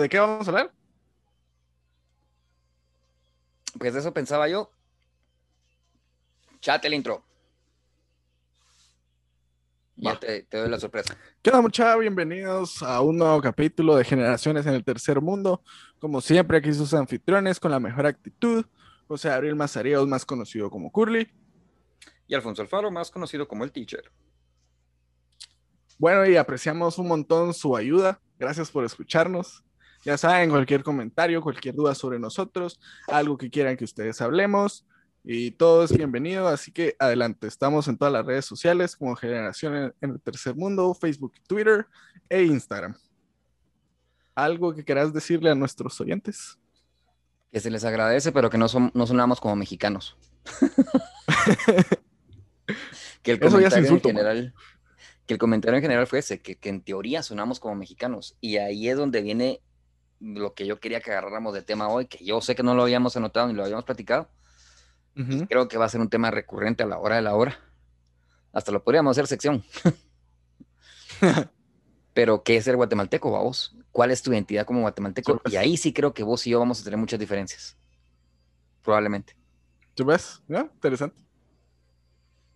¿de qué vamos a hablar? Pues de eso pensaba yo. Chat el intro. Ya te, te, doy la sorpresa. ¿Qué onda, muchachos? Bienvenidos a un nuevo capítulo de Generaciones en el Tercer Mundo. Como siempre, aquí sus anfitriones con la mejor actitud. José Abril Mazaríos, más conocido como Curly. Y Alfonso Alfaro, más conocido como el Teacher. Bueno, y apreciamos un montón su ayuda. Gracias por escucharnos. Ya saben, cualquier comentario, cualquier duda sobre nosotros, algo que quieran que ustedes hablemos, y todo es bienvenido. Así que adelante, estamos en todas las redes sociales como Generación en el Tercer Mundo, Facebook, Twitter e Instagram. ¿Algo que quieras decirle a nuestros oyentes? Que se les agradece, pero que no, son, no sonamos como mexicanos. que el comentario en general que el comentario en general fue ese, que, que, en teoría sonamos como mexicanos. Y ahí es donde viene lo que yo quería que agarráramos de tema hoy, que yo sé que no lo habíamos anotado ni lo habíamos platicado. Creo que va a ser un tema recurrente a la hora de la hora. Hasta lo podríamos hacer sección. Pero, ¿qué es ser guatemalteco, vos? ¿Cuál es tu identidad como guatemalteco? Y ahí sí creo que vos y yo vamos a tener muchas diferencias. Probablemente. ¿Tú ves? Interesante.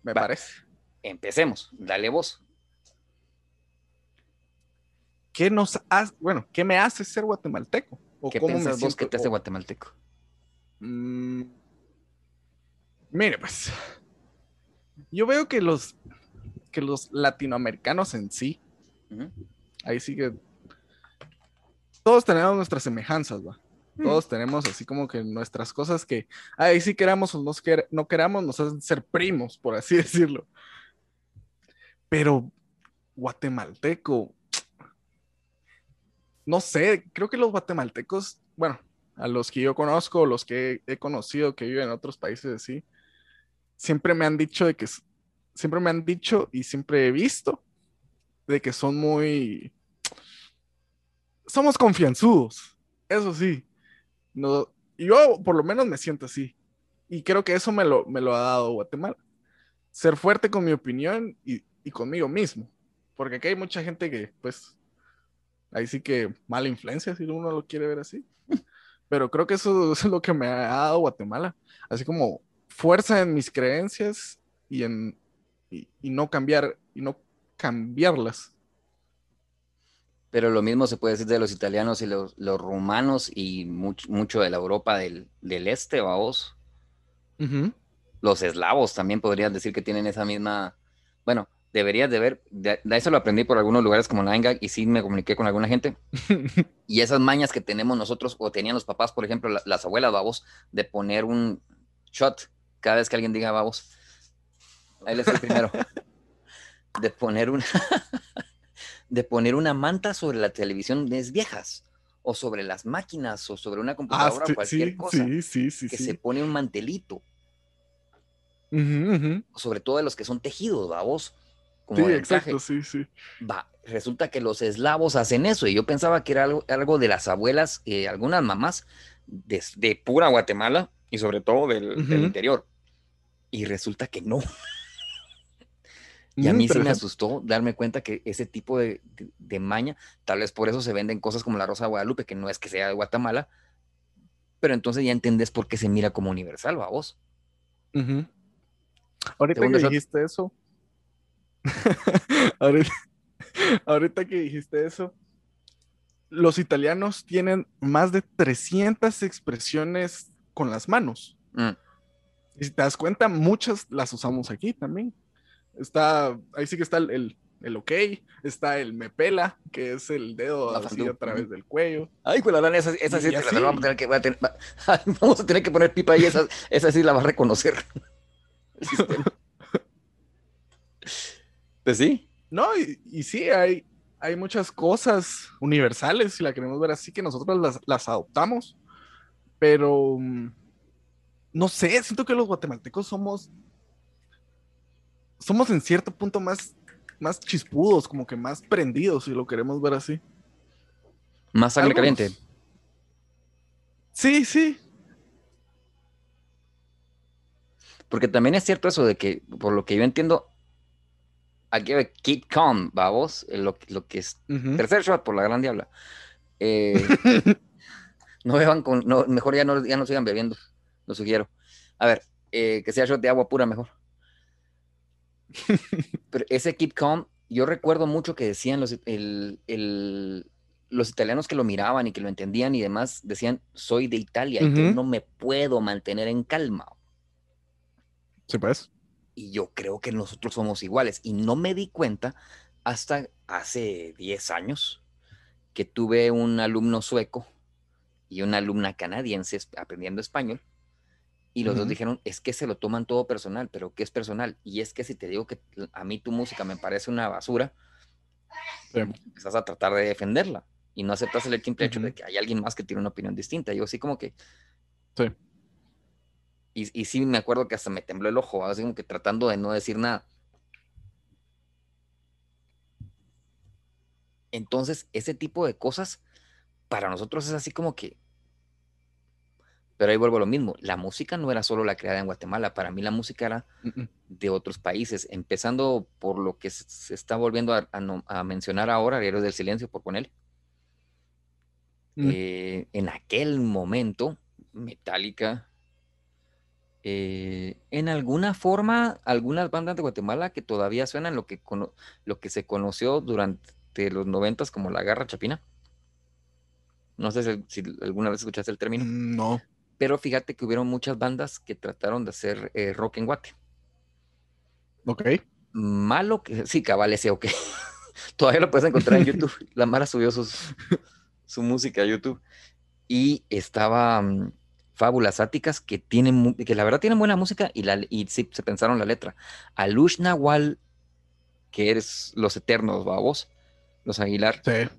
Me parece. Empecemos. Dale vos. ¿Qué nos hace, bueno, qué me hace ser guatemalteco? ¿O ¿Qué piensas vos que te hace guatemalteco? Mm, mire, pues, yo veo que los, que los latinoamericanos en sí, ahí sí que todos tenemos nuestras semejanzas, ¿va? Mm. Todos tenemos así como que nuestras cosas que ahí sí queramos o no, no queramos, nos hacen ser primos, por así decirlo. Pero guatemalteco, no sé, creo que los guatemaltecos, bueno, a los que yo conozco, los que he conocido que viven en otros países así, siempre me han dicho de que, siempre me han dicho y siempre he visto de que son muy, somos confianzudos, eso sí. Yo por lo menos me siento así. Y creo que eso me lo, me lo ha dado Guatemala. Ser fuerte con mi opinión y, y conmigo mismo. Porque aquí hay mucha gente que, pues, ahí sí que mala influencia, si uno lo quiere ver así. Pero creo que eso, es lo que me ha dado Guatemala. Así como fuerza en mis creencias y en y, no cambiar y no cambiarlas. Pero lo mismo se puede decir de los italianos y los, los rumanos y mucho, de la Europa del, del este, vamos. Los eslavos también podrían decir que tienen esa misma, bueno, deberías de ver, de, eso lo aprendí por algunos lugares como Nine y sí me comuniqué con alguna gente. y esas mañas que tenemos nosotros o tenían los papás, por ejemplo, las abuelas babos, de poner un shot cada vez que alguien diga babos. Ahí les el primero. de poner una de poner una manta sobre la televisión de viejas o sobre las máquinas o sobre una ah, computadora o cualquier cosa que se pone un mantelito. Sobre todo de los que son tejidos, babos sí, exacto, sí, sí. Va, resulta que los eslavos hacen eso y yo pensaba que era algo, algo de las abuelas, eh, algunas mamás de, pura Guatemala y sobre todo del, interior. Y resulta que no. y a mí sí me asustó darme cuenta que ese tipo de, maña, tal vez por eso se venden cosas como la Rosa de Guadalupe, que no es que sea de Guatemala, pero entonces ya entendés por qué se mira como universal, va vos. Ahorita que dijiste eso, ahorita, que dijiste eso, los italianos tienen más de 300 expresiones con las manos. Mm. Y si te das cuenta, muchas las usamos aquí también. Está, ahí sí que está el, el, ok, está el me pela, que es el dedo así a través del cuello. Ay, pues la verdad, esa, esa sí, la vamos a tener que, vamos a tener que poner pipa ahí, esa, esa sí la va a reconocer. Pues sí. No, y, sí, hay, hay muchas cosas universales, si la queremos ver así, que nosotros las, adoptamos. Pero mm, no sé, siento que los guatemaltecos somos. Somos en cierto punto más, más chispudos, como que más prendidos, si lo queremos ver así. Más sangre caliente. Sí, sí. Porque también es cierto eso de que, por lo que yo entiendo, aquí keep calm, vamos, lo, lo que es tercer shot por la gran diabla. Eh, no beban con, no, mejor ya no, ya no sigan bebiendo, lo sugiero. A ver, eh, que sea shot de agua pura mejor. Pero ese Keep Calm, yo recuerdo mucho que decían los, los italianos que lo miraban y que lo entendían y demás, decían, soy de Italia y no me puedo mantener en calma. Sí, pues. Y yo creo que nosotros somos iguales. Y no me di cuenta hasta hace 10 años que tuve un alumno sueco y una alumna canadiense aprendiendo español. Y los dos dijeron, es que se lo toman todo personal, pero ¿qué es personal? Y es que si te digo que a mí tu música me parece una basura, estás a tratar de defenderla y no aceptas el simple hecho de que hay alguien más que tiene una opinión distinta. Yo sí como que... Sí. Y, y sí me acuerdo que hasta me tembló el ojo, así como que tratando de no decir nada. Entonces, ese tipo de cosas para nosotros es así como que pero ahí vuelvo a lo mismo, la música no era solo la creada en Guatemala, para mí la música era de otros países, empezando por lo que se está volviendo a, mencionar ahora, Héroes del Silencio, por ponerle. Mm. Eh, en aquel momento, Metallica, eh, en alguna forma, algunas bandas de Guatemala que todavía suenan lo que, lo que se conoció durante los noventas como la Garra Chapina. No sé si alguna vez escuchaste el término. Mm, no. Pero fíjate que hubieron muchas bandas que trataron de hacer eh, rock en guate. Ok. Malo que. Sí, cabal, ese ok. Todavía lo puedes encontrar en YouTube. La Mara subió su música a YouTube. Y estaba mm, Fábulas Áticas, que tienen, que la verdad tienen buena música y, la, y sí, se pensaron la letra. Alush Nahual, que eres los eternos, babos, los Aguilar. Sí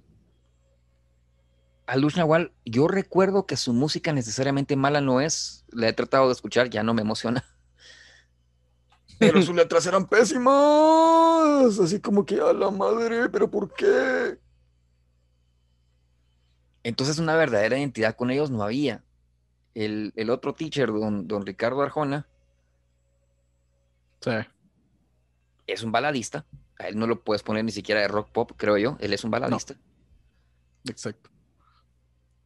a Luz Nahual, yo recuerdo que su música necesariamente mala no es. La he tratado de escuchar, ya no me emociona. Pero sus letras eran pésimas. Así como que a la madre, pero ¿por qué? Entonces una verdadera identidad con ellos no había. El, otro teacher, don, don, Ricardo Arjona, sí. es un baladista. A él no lo puedes poner ni siquiera de rock pop, creo yo. Él es un baladista. Exacto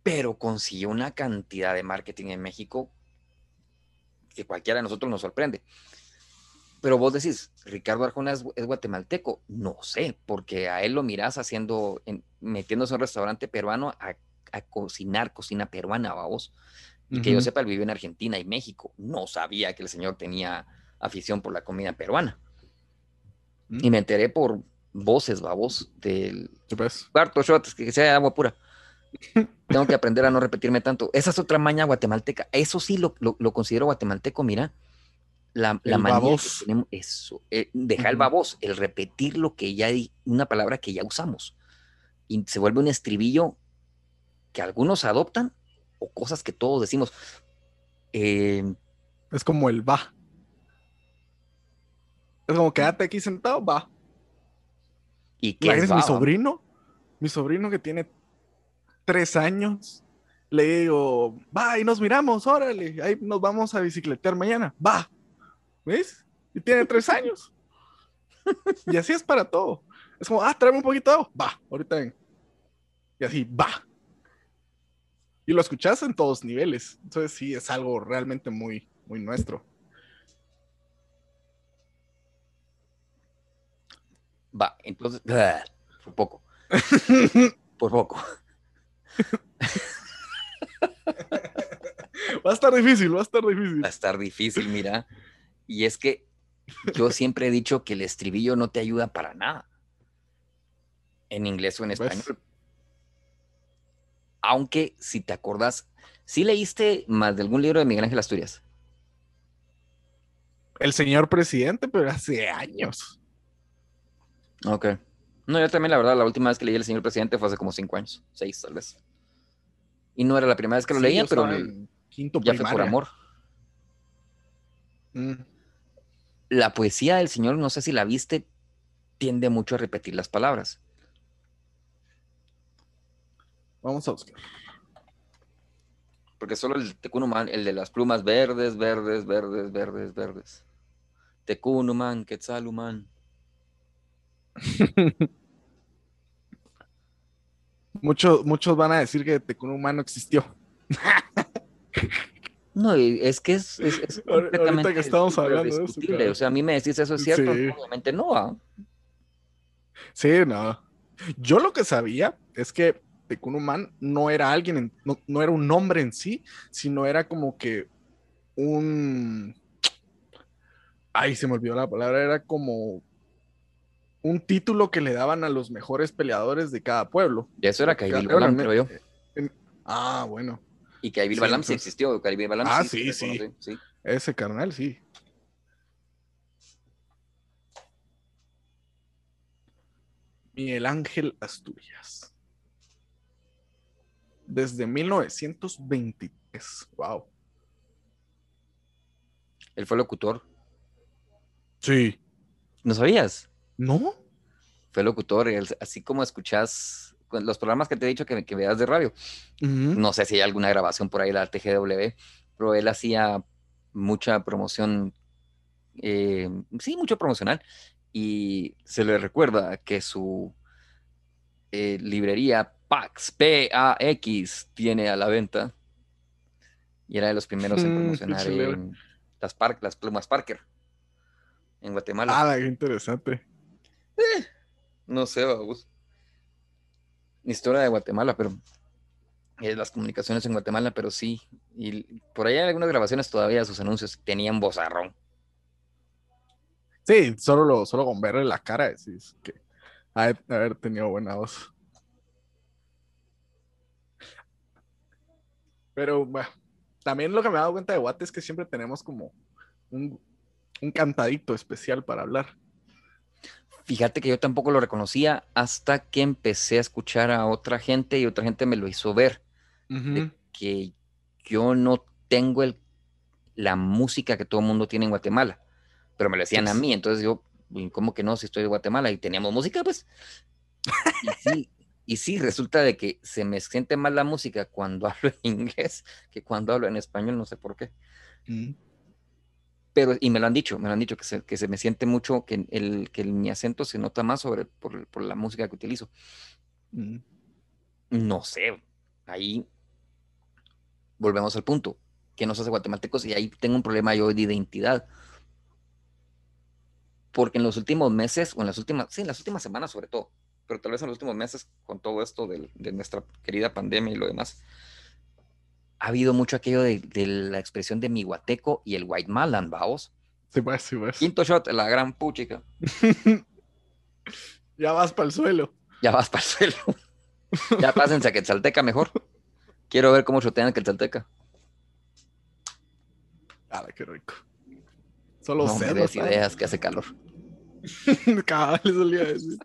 pero consiguió una cantidad de marketing en México que cualquiera de nosotros nos sorprende. Pero vos decís, Ricardo Arjona es, guatemalteco. No sé, porque a él lo mirás haciendo, metiéndose en un restaurante peruano a, cocinar cocina peruana, vos. Y que yo sepa, él vivió en Argentina y México. No sabía que el señor tenía afición por la comida peruana. Mm. Y me enteré por voces, babos, del cuarto shot, que sea agua pura. Tengo que aprender a no repetirme tanto. Esa es otra maña guatemalteca. Eso sí lo, considero guatemalteco, mira. La, la manía tenemos, eso, eh, deja el babos, el repetir lo que ya hay, una palabra que ya usamos. Y se vuelve un estribillo que algunos adoptan o cosas que todos decimos. Eh, es como el va. Es como quédate aquí sentado, va. ¿Y qué es, mi sobrino? Mi sobrino que tiene tres años, le digo, va, y nos miramos, órale, ahí nos vamos a bicicletear mañana, va, ¿ves? Y tiene tres años. y así es para todo. Es como, ah, tráeme un poquito, va, ahorita ven. Y así, va. Y lo escuchas en todos niveles. Entonces sí, es algo realmente muy, muy nuestro. Va, entonces, por poco. por poco. va a estar difícil, va a estar difícil. Va a estar difícil, mira. Y es que yo siempre he dicho que el estribillo no te ayuda para nada. En inglés o en español. Aunque, si te acordás, ¿sí leíste más de algún libro de Miguel Ángel Asturias? El señor presidente, pero hace años. Ok. No, yo también, la verdad, la última vez que leí El señor presidente fue hace como cinco años, seis tal vez. Y no era la primera vez que lo leía, pero quinto ya fue por amor. Mm. La poesía del señor, no sé si la viste, tiende mucho a repetir las palabras. Vamos a buscar. Porque solo el Tecunuman, el de las plumas verdes, verdes, verdes, verdes, verdes. Tecunuman, Quetzaluman. Muchos, muchos van a decir que Tecunumán no existió. No, es que es, es, Ahorita que estamos hablando de eso. O sea, a mí me decís eso es cierto, obviamente no. ¿ah? Sí, no. Yo lo que sabía es que Tecunumán no era alguien, no, no, era un nombre en sí, sino era como que un. Ay, se me olvidó la palabra, era como un título que le daban a los mejores peleadores de cada pueblo. Y eso era Kaibil Balam, creo yo. ah, bueno. Y Kaibil sí, Balam sí existió. Balam ah, sí, sí, sí. Ese carnal, sí. Miguel Ángel Asturias. Desde 1923. Wow. Él fue locutor. Sí. ¿No sabías? No. Fue locutor, así como escuchas los programas que te he dicho que, que veas de radio. No sé si hay alguna grabación por ahí de la TGW, pero él hacía mucha promoción, eh, sí, mucho promocional, y se le recuerda que su eh, librería PAX, P-A-X, tiene a la venta, y era de los primeros en mm, promocionar las, las plumas Parker en Guatemala. Ah, qué interesante. Eh, no sé, vamos. Historia de Guatemala, pero eh, las comunicaciones en Guatemala, pero sí. Y por ahí hay algunas grabaciones todavía sus anuncios tenían bozarrón. Sí, solo, lo, solo con verle la cara decís que haber tenido buena voz. Pero bueno, también lo que me he dado cuenta de Guate es que siempre tenemos como un, un cantadito especial para hablar. Fíjate que yo tampoco lo reconocía hasta que empecé a escuchar a otra gente y otra gente me lo hizo ver. que yo no tengo el, la música que todo el mundo tiene en Guatemala, pero me lo decían a mí, entonces yo, ¿cómo que no? Si estoy de Guatemala y teníamos música, pues. y sí, resulta de que se me siente mal la música cuando hablo en inglés que cuando hablo en español, no sé por qué pero, y me lo han dicho, me lo han dicho, que se, que se me siente mucho, que, el, que mi acento se nota más sobre, por, por la música que utilizo. Mm. No sé, ahí volvemos al punto, que nos hace guatemaltecos y ahí tengo un problema yo de identidad. Porque en los últimos meses, o en las últimas, sí, en las últimas semanas sobre todo, pero tal vez en los últimos meses, con todo esto de, de nuestra querida pandemia y lo demás, ha habido mucho aquello de, la expresión de mi guateco y el white malan, vamos. Sí, pues, sí, pues. Quinto shot, la gran puchica. ya vas para el suelo. Ya vas para el suelo. ya pásense a Quetzalteca mejor. Quiero ver cómo shotean a Quetzalteca. Ah, qué rico. Solo no me des ideas que hace calor. Cabal, solía decir.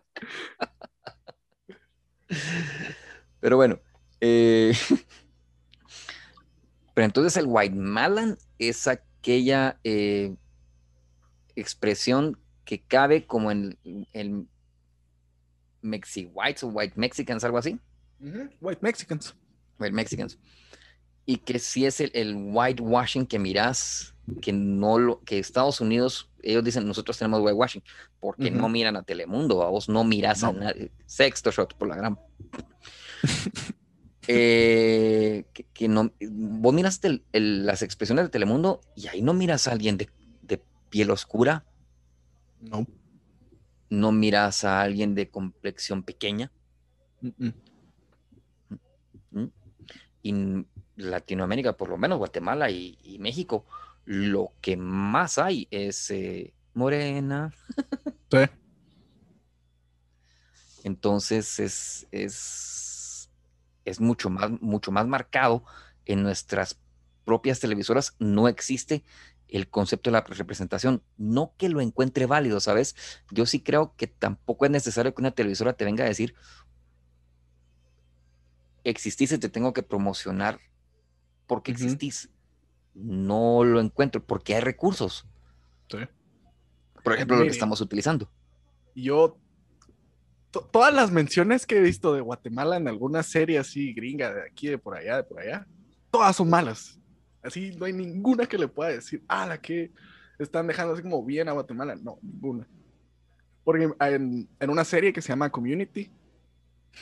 Pero bueno, eh, pero entonces el white malan es aquella eh, expresión que cabe como en el Mexi Whites o White Mexicans, algo así. White Mexicans. White Mexicans. Y que si es el, el whitewashing que miras, que no lo, que Estados Unidos, ellos dicen, nosotros tenemos whitewashing, porque no miran a Telemundo, a vos no miras a nadie. Sexto shot por la gran. Eh, que, no, vos miras las expresiones de Telemundo y ahí no miras a alguien de, piel oscura. No. No miras a alguien de complexión pequeña. Y en Latinoamérica, por lo menos Guatemala y, México, lo que más hay es eh, morena. Sí. Entonces es, es es mucho más, mucho más marcado en nuestras propias televisoras. No existe el concepto de la representación. No que lo encuentre válido, ¿sabes? Yo sí creo que tampoco es necesario que una televisora te venga a decir, existís y te tengo que promocionar porque existís. No lo encuentro porque hay recursos. Sí. Por ejemplo, lo que estamos utilizando. Yo todas las menciones que he visto de Guatemala en alguna serie así gringa, de aquí, de por allá, de por allá, todas son malas. Así no hay ninguna que le pueda decir, ah, la que están dejando así como bien a Guatemala. No, ninguna. Porque en, en una serie que se llama Community,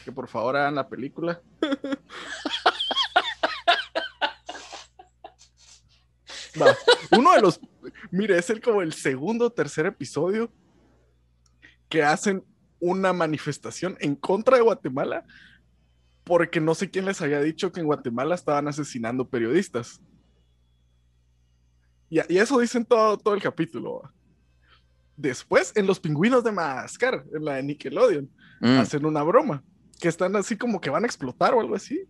que por favor hagan la película. uno de los, mire, es el como el segundo o tercer episodio que hacen una manifestación en contra de Guatemala porque no sé quién les había dicho que en Guatemala estaban asesinando periodistas. Y, eso dicen todo, todo el capítulo. Después, en Los Pingüinos de Madagascar, en la de Nickelodeon, mm. hacen una broma, que están así como que van a explotar o algo así.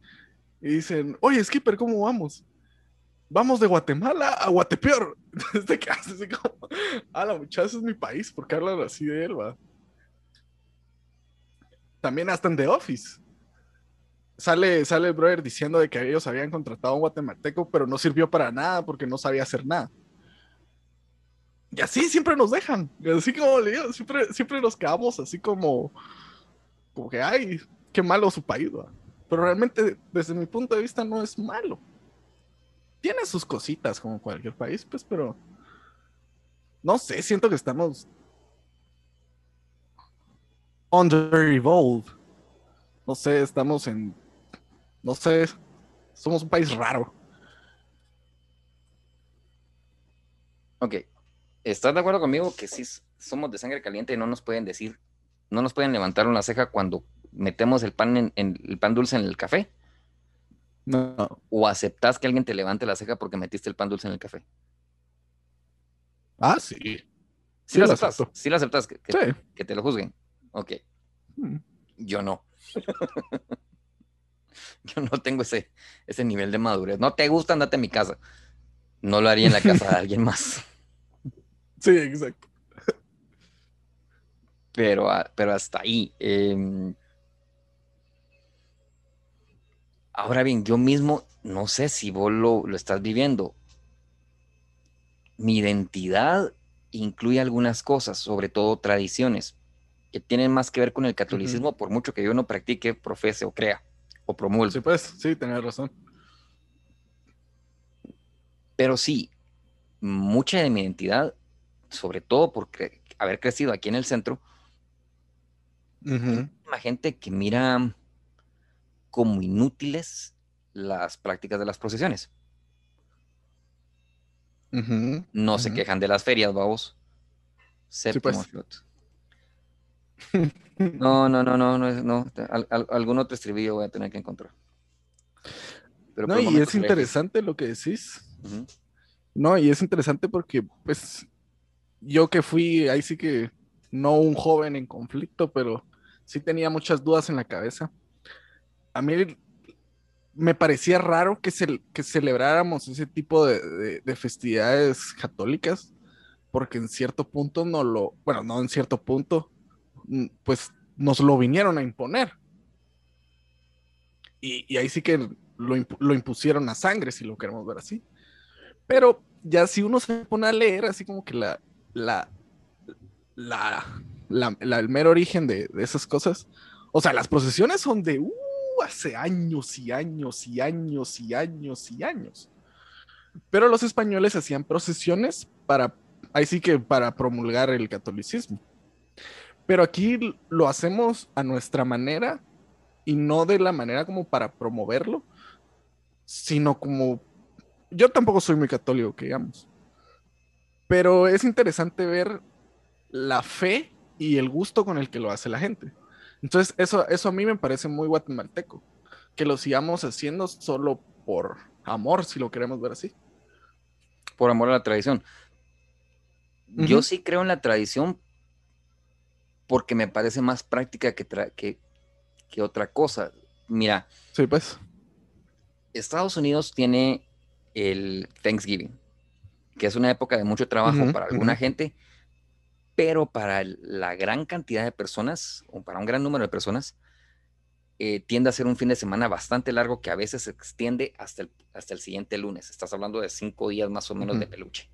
Y dicen, oye, Skipper, ¿cómo vamos? Vamos de Guatemala a Guatepeor. Desde que así como, ah, la muchacha es mi país, porque hablan así de él, va. También hasta en The Office. Sale, sale el brother diciendo de que ellos habían contratado a un guatemalteco, pero no sirvió para nada porque no sabía hacer nada. Y así siempre nos dejan. Así como le digo, siempre, siempre nos quedamos así como, como que, ay, qué malo su país. Pero realmente, desde mi punto de vista, no es malo. Tiene sus cositas como cualquier país, pues, pero no sé, siento que estamos under evolved. No sé, estamos en, no sé, somos un país raro. Ok, ¿Estás de acuerdo conmigo que si somos de sangre caliente y no nos pueden decir, no nos pueden levantar una ceja cuando metemos el pan en, el pan dulce en el café? No. ¿O aceptas que alguien te levante la ceja porque metiste el pan dulce en el café? Ah, sí. Sí, lo aceptas. Sí lo aceptas que, que, te lo juzguen. Ok. Hmm. Yo no. Yo no tengo ese, ese nivel de madurez. No te gusta, andate a mi casa. No lo haría en la casa de alguien más. Sí, exacto. Pero, ah, pero hasta ahí. Em, ahora bien, yo mismo no sé si vos lo, estás viviendo. Mi identidad incluye algunas cosas, sobre todo tradiciones, que tienen más que ver con el catolicismo, por mucho que yo no practique, profese o crea o promulgue. Sí, pues, sí, tenés razón. Pero sí, mucha de mi identidad sobre todo por haber crecido aquí en el centro, uh gente que mira como inútiles las prácticas de las procesiones. no se quejan de las ferias, vamos. Pues. No, no, no, no, no, no. algún otro estribillo voy a tener que encontrar. no, y es interesante lo que decís. No, y es interesante porque, pues, yo que fui, ahí sí que no un joven en conflicto, pero sí tenía muchas dudas en la cabeza. A mí me parecía raro que, que celebráramos ese tipo de, festividades católicas, porque en cierto punto no lo, bueno, no en cierto punto, mm, pues nos lo vinieron a imponer. Y, ahí sí que lo, lo, impusieron a sangre, si lo queremos ver así. Pero ya si uno se pone a leer, así como que la, la, la, el mero origen de, esas cosas. O sea, las procesiones son de uh, hace años y años y años y años y años. Pero los españoles hacían procesiones para, ahí que para promulgar el catolicismo. Pero aquí lo hacemos a nuestra manera y no de la manera como para promoverlo, sino como yo tampoco soy muy católico, que digamos. Pero es interesante ver la fe y el gusto con el que lo hace la gente. Entonces, eso, eso a mí me parece muy guatemalteco, que lo sigamos haciendo solo por amor, si lo queremos ver así. Por amor a la tradición. Yo sí creo en la tradición porque me parece más práctica que, que, que otra cosa. Mira. Sí, pues. Estados Unidos tiene el Thanksgiving que es una época de mucho trabajo para alguna gente, pero para la gran cantidad de personas, o para un gran número de personas, eh, tiende a ser un fin de semana bastante largo que a veces se extiende hasta el, hasta el siguiente lunes. Estás hablando de cinco días más o menos de peluche.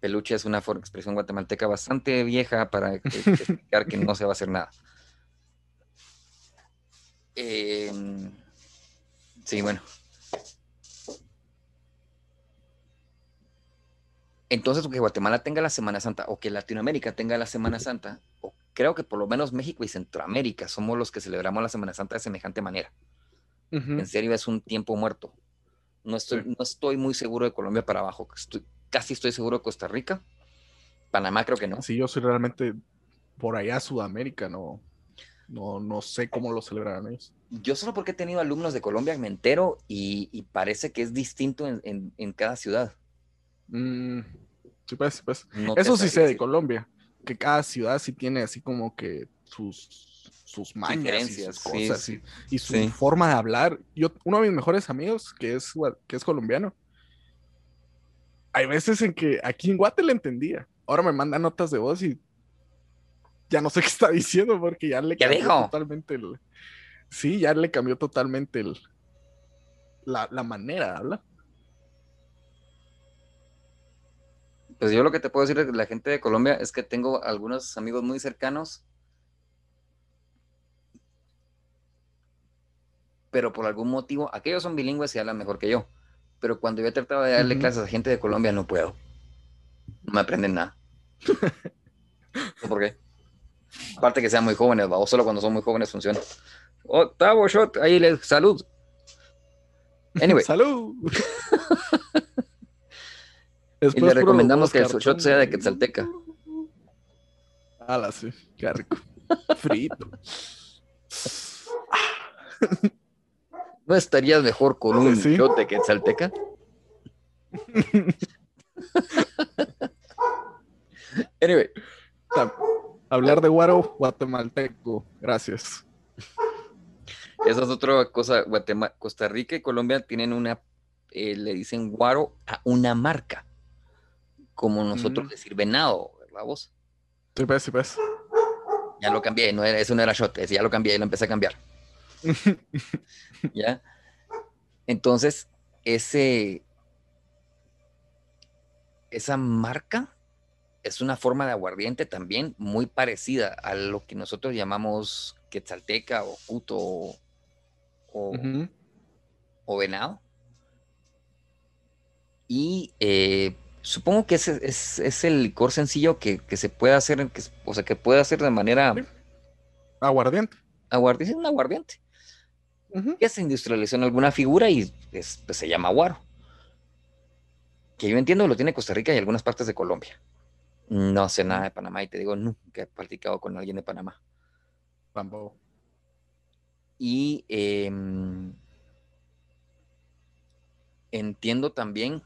Peluche es una forma, expresión guatemalteca bastante vieja para explicar que no se va a hacer nada. Em, sí, bueno, Entonces, que Guatemala tenga la Semana Santa o que Latinoamérica tenga la Semana Santa, o creo que por lo menos México y Centroamérica somos los que celebramos la Semana Santa de semejante manera. En serio, es un tiempo muerto. No estoy, no estoy muy seguro de Colombia para abajo. Estoy, casi estoy seguro de Costa Rica. Panamá creo que no. Sí, yo soy realmente por allá Sudamérica, no, no, no sé cómo lo celebrarán ellos. Yo solo porque he tenido alumnos de Colombia me entero y, parece que es distinto en, cada ciudad. Mm, sí, pues, pues. Eso sí sé de Colombia, que cada ciudad sí tiene así como que sus sus mañas y sus cosas y, su forma de hablar. Yo, uno de mis mejores amigos, que es, que es colombiano, hay veces en que aquí en Guate le entendía. Ahora me manda notas de voz y ya no sé qué está diciendo porque ya le cambió totalmente el. Sí, ya le cambió totalmente el, la, la manera de hablar. Pues yo lo que te puedo decir de la gente de Colombia es que tengo algunos amigos muy cercanos pero por algún motivo, aquellos son bilingües y hablan mejor que yo. Pero cuando yo he tratado de darle clases a gente de Colombia, no puedo. No me aprenden nada. ¿Por qué? Aparte que sean muy jóvenes, o solo cuando son muy jóvenes funciona. Octavo shot, ahí les salud. Anyway. Salud. y le recomendamos que el shot sea de Quetzalteca. Ala, sí, qué rico. Frito. ¿No estarías mejor con un ¿Sí? shot de Quetzalteca? anyway. Hablar de guaro guatemalteco. Gracias. Esa es otra cosa. Costa Rica y Colombia tienen una, eh, le dicen guaro a una marca. Como nosotros mm. decir venado, ¿verdad vos? Sí, pues, sí, pues. Ya lo cambié, no eso no era shot, ya lo cambié y lo empecé a cambiar. ¿Ya? Entonces, ese, esa marca es una forma de aguardiente también muy parecida a lo que nosotros llamamos quetzalteca o puto o, venado. Y eh, supongo que ese es, el licor sencillo que, se puede hacer, o sea, que puede hacer de manera... Aguardiente. Aguardiente, un aguardiente que se industrializó en alguna figura y pues, se llama guaro. Que yo entiendo lo tiene Costa Rica y algunas partes de Colombia. No sé nada de Panamá y te digo, nunca he practicado con alguien de Panamá. Tampoco. Y em, entiendo también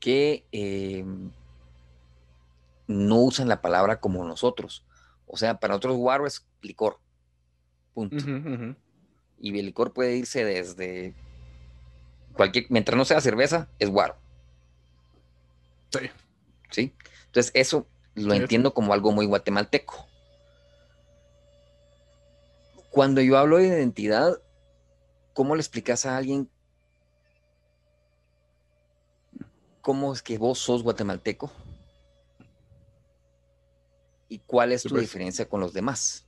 que em, no usan la palabra como nosotros. O sea, para nosotros guaro es licor. Punto. Y el licor puede irse desde cualquier, mientras no sea cerveza, es guaro. Sí. ¿Sí? Entonces, eso lo entiendo como algo muy guatemalteco. Cuando yo hablo de identidad, ¿cómo le explicas a alguien cómo es que vos sos guatemalteco? ¿Y cuál es tu pues. diferencia con los demás?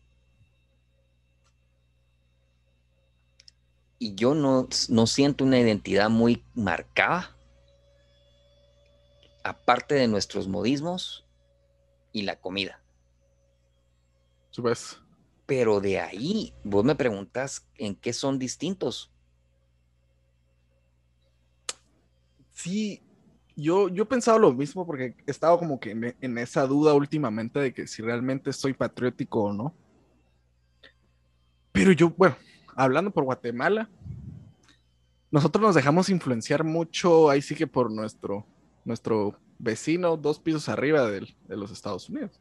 Y yo no, no siento una identidad muy marcada, aparte de nuestros modismos y la comida. Pues. Pero de ahí, vos me preguntas en qué son distintos. Sí, yo, yo he pensado lo mismo porque he estado como que en, esa duda últimamente de que si realmente soy patriótico o no. Pero yo, bueno, hablando por Guatemala, nosotros nos dejamos influenciar mucho, ahí sí que por nuestro, nuestro vecino dos pisos arriba de los Estados Unidos.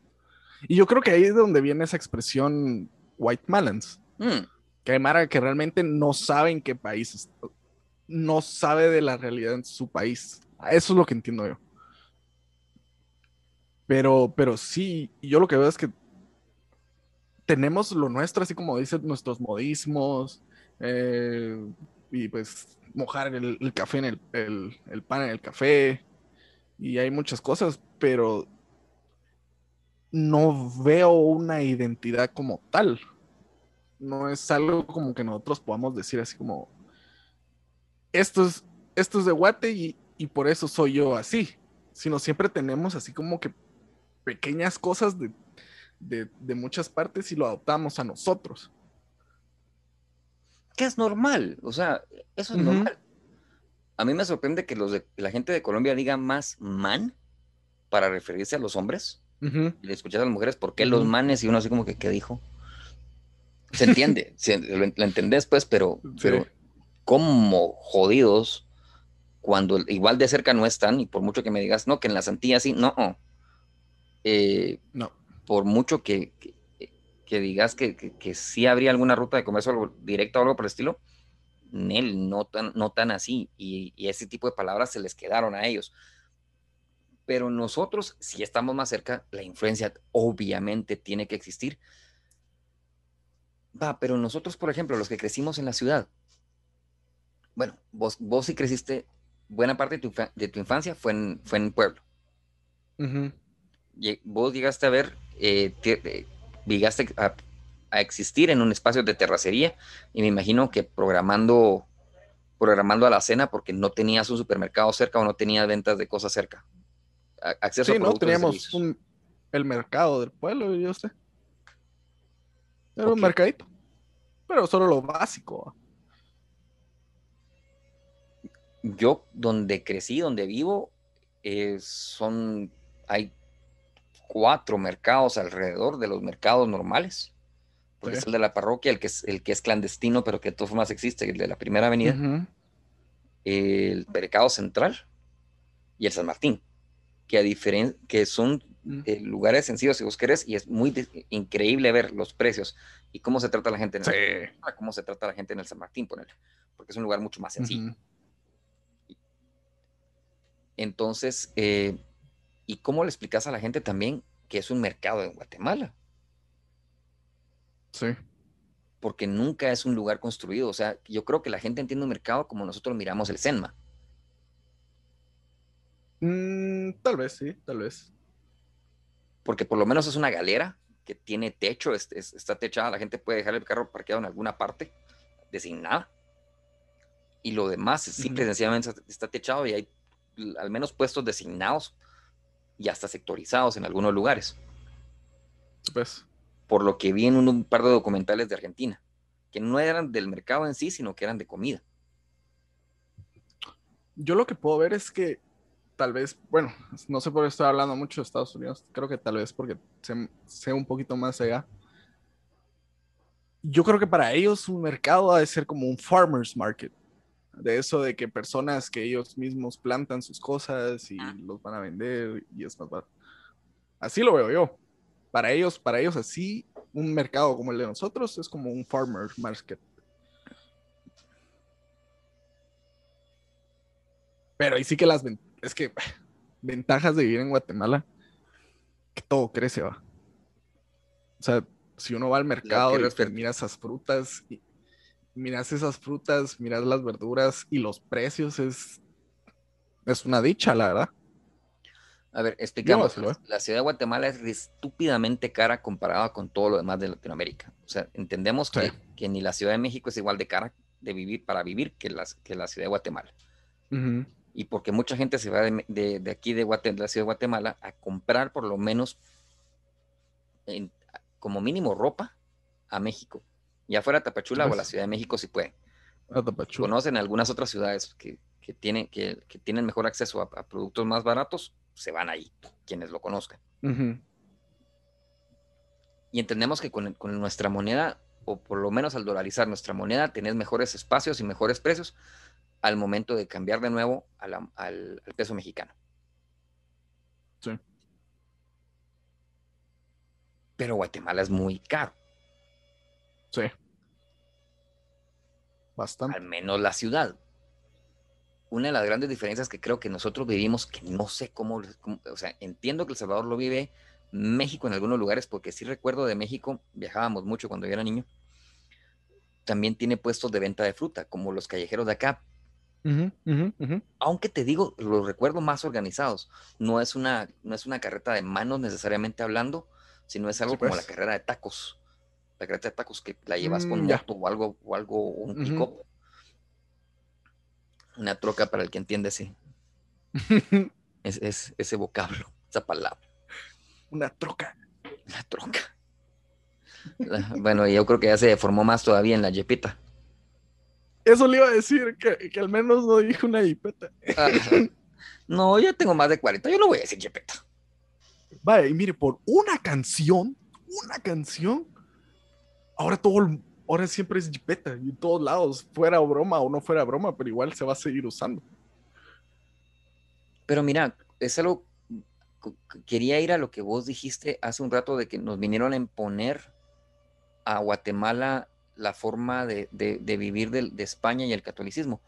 Y yo creo que ahí es donde viene esa expresión white malans. Mm. Que hay Mara que realmente no sabe en qué país, no sabe de la realidad en su país. Eso es lo que entiendo yo. Pero, pero sí, yo lo que veo es que tenemos lo nuestro, así como dicen nuestros modismos, eh, y pues mojar el, café en el, el, pan en el café, y hay muchas cosas, pero no veo una identidad como tal. No es algo como que nosotros podamos decir así como, esto es, esto es de Guate y, y por eso soy yo así, sino siempre tenemos así como que pequeñas cosas de, muchas partes y lo adoptamos a nosotros. Que es normal, o sea, eso es normal. A mí me sorprende que los de, la gente de Colombia diga más man para referirse a los hombres. Y le escuchas a las mujeres, ¿por qué los manes? Y uno así como que, ¿qué dijo? Se entiende, lo, entendés pues, pero, pero como jodidos cuando igual de cerca no están, y por mucho que me digas, no, que en la Santilla sí, no. Eh, no. Por mucho que, que, digas que, que, sí habría alguna ruta de comercio directa o algo por el estilo, Nel, no tan, no tan así. Y, y, ese tipo de palabras se les quedaron a ellos. Pero nosotros, si estamos más cerca, la influencia obviamente tiene que existir. Va, pero nosotros, por ejemplo, los que crecimos en la ciudad, bueno, vos, vos sí creciste buena parte de tu, infancia fue en, fue en pueblo. Vos llegaste a ver, eh, eh, llegaste a, existir en un espacio de terracería y me imagino que programando, programando a la cena porque no tenías un supermercado cerca o no tenías ventas de cosas cerca. acceso sí, no teníamos el mercado del pueblo, yo sé. Era un mercadito, pero solo lo básico yo donde crecí, donde vivo, son, hay cuatro mercados alrededor de los mercados normales. Porque es el de la parroquia, el que es, el que es clandestino, pero que de todas formas existe, el de la primera avenida. El mercado central y el San Martín, que a diferencia, que son mm. eh, lugares sencillos si vos querés, y es muy increíble ver los precios y cómo se trata la gente en el, cómo se trata la gente en el San Martín, porque es un lugar mucho más sencillo. Entonces, eh, ¿y cómo le explicas a la gente también que es un mercado en Guatemala? Sí. Porque nunca es un lugar construido. O sea, yo creo que la gente entiende un mercado como nosotros miramos el Senma. Mm, tal vez, sí, tal vez. Porque por lo menos es una galera que tiene techo, está techada, la gente puede dejar el carro parqueado en alguna parte designada. Y lo demás simple y sencillamente está techado y hay al menos puestos designados y hasta sectorizados en algunos lugares. Pues. Por lo que vi en un, par de documentales de Argentina, que no eran del mercado en sí, sino que eran de comida. Yo lo que puedo ver es que tal vez, bueno, no sé por qué estoy hablando mucho de Estados Unidos, creo que tal vez porque sé, un poquito más allá. Yo creo que para ellos un mercado ha de ser como un farmer's market de eso de que personas que ellos mismos plantan sus cosas y ah. los van a vender y es más barato. Así lo veo yo. Para ellos, para ellos así, un mercado como el de nosotros es como un farmer market. Pero ahí sí que las es que ventajas de vivir en Guatemala, que todo crece, va. O sea, si uno va al mercado y mira esas frutas y, miras esas frutas, miras las verduras y los precios, es, es una dicha, la verdad. A ver, explicamos. La ciudad de Guatemala es estúpidamente cara comparada con todo lo demás de Latinoamérica. O sea, entendemos que, ni la Ciudad de México es igual de cara de vivir para vivir que, las, que la ciudad de Guatemala. Y porque mucha gente se va de, aquí de, la ciudad de Guatemala a comprar por lo menos como mínimo ropa a México. Ya fuera Tapachula o la Ciudad de México si pueden. Conocen algunas otras ciudades que, tienen, que, tienen mejor acceso a, productos más baratos, se van ahí, quienes lo conozcan. Y entendemos que con, nuestra moneda, o por lo menos al dolarizar nuestra moneda, tenés mejores espacios y mejores precios al momento de cambiar de nuevo al, al peso mexicano. Sí. Pero Guatemala es muy caro. Sí. Bastante. Al menos la ciudad. Una de las grandes diferencias que creo que nosotros vivimos, que no sé cómo, o sea, entiendo que El Salvador lo vive, México en algunos lugares, porque sí recuerdo de México, viajábamos mucho cuando yo era niño, también tiene puestos de venta de fruta, como los callejeros de acá. Aunque te digo, los recuerdo más organizados. No es, una, no es una carreta de manos necesariamente hablando, sino es algo como la pues. carrera de tacos la carreta de tacos que la llevas con mm, moto o algo, o algo, un pico. Una troca para el que entiende, sí. es, ese vocablo, esa palabra. Una troca. La troca. bueno, yo creo que ya se deformó más todavía en la jepita. Eso le iba a decir, que, al menos no dijo una jipeta. no, yo tengo más de 40, yo no voy a decir jepeta. Vaya, y mire, por una canción, una canción, ahora todo, ahora siempre es jipeta, y en todos lados, fuera broma o no fuera broma, pero igual se va a seguir usando. Pero mira, es algo, quería ir a lo que vos dijiste hace un rato de que nos vinieron a imponer a Guatemala la forma de, vivir de, España y el catolicismo.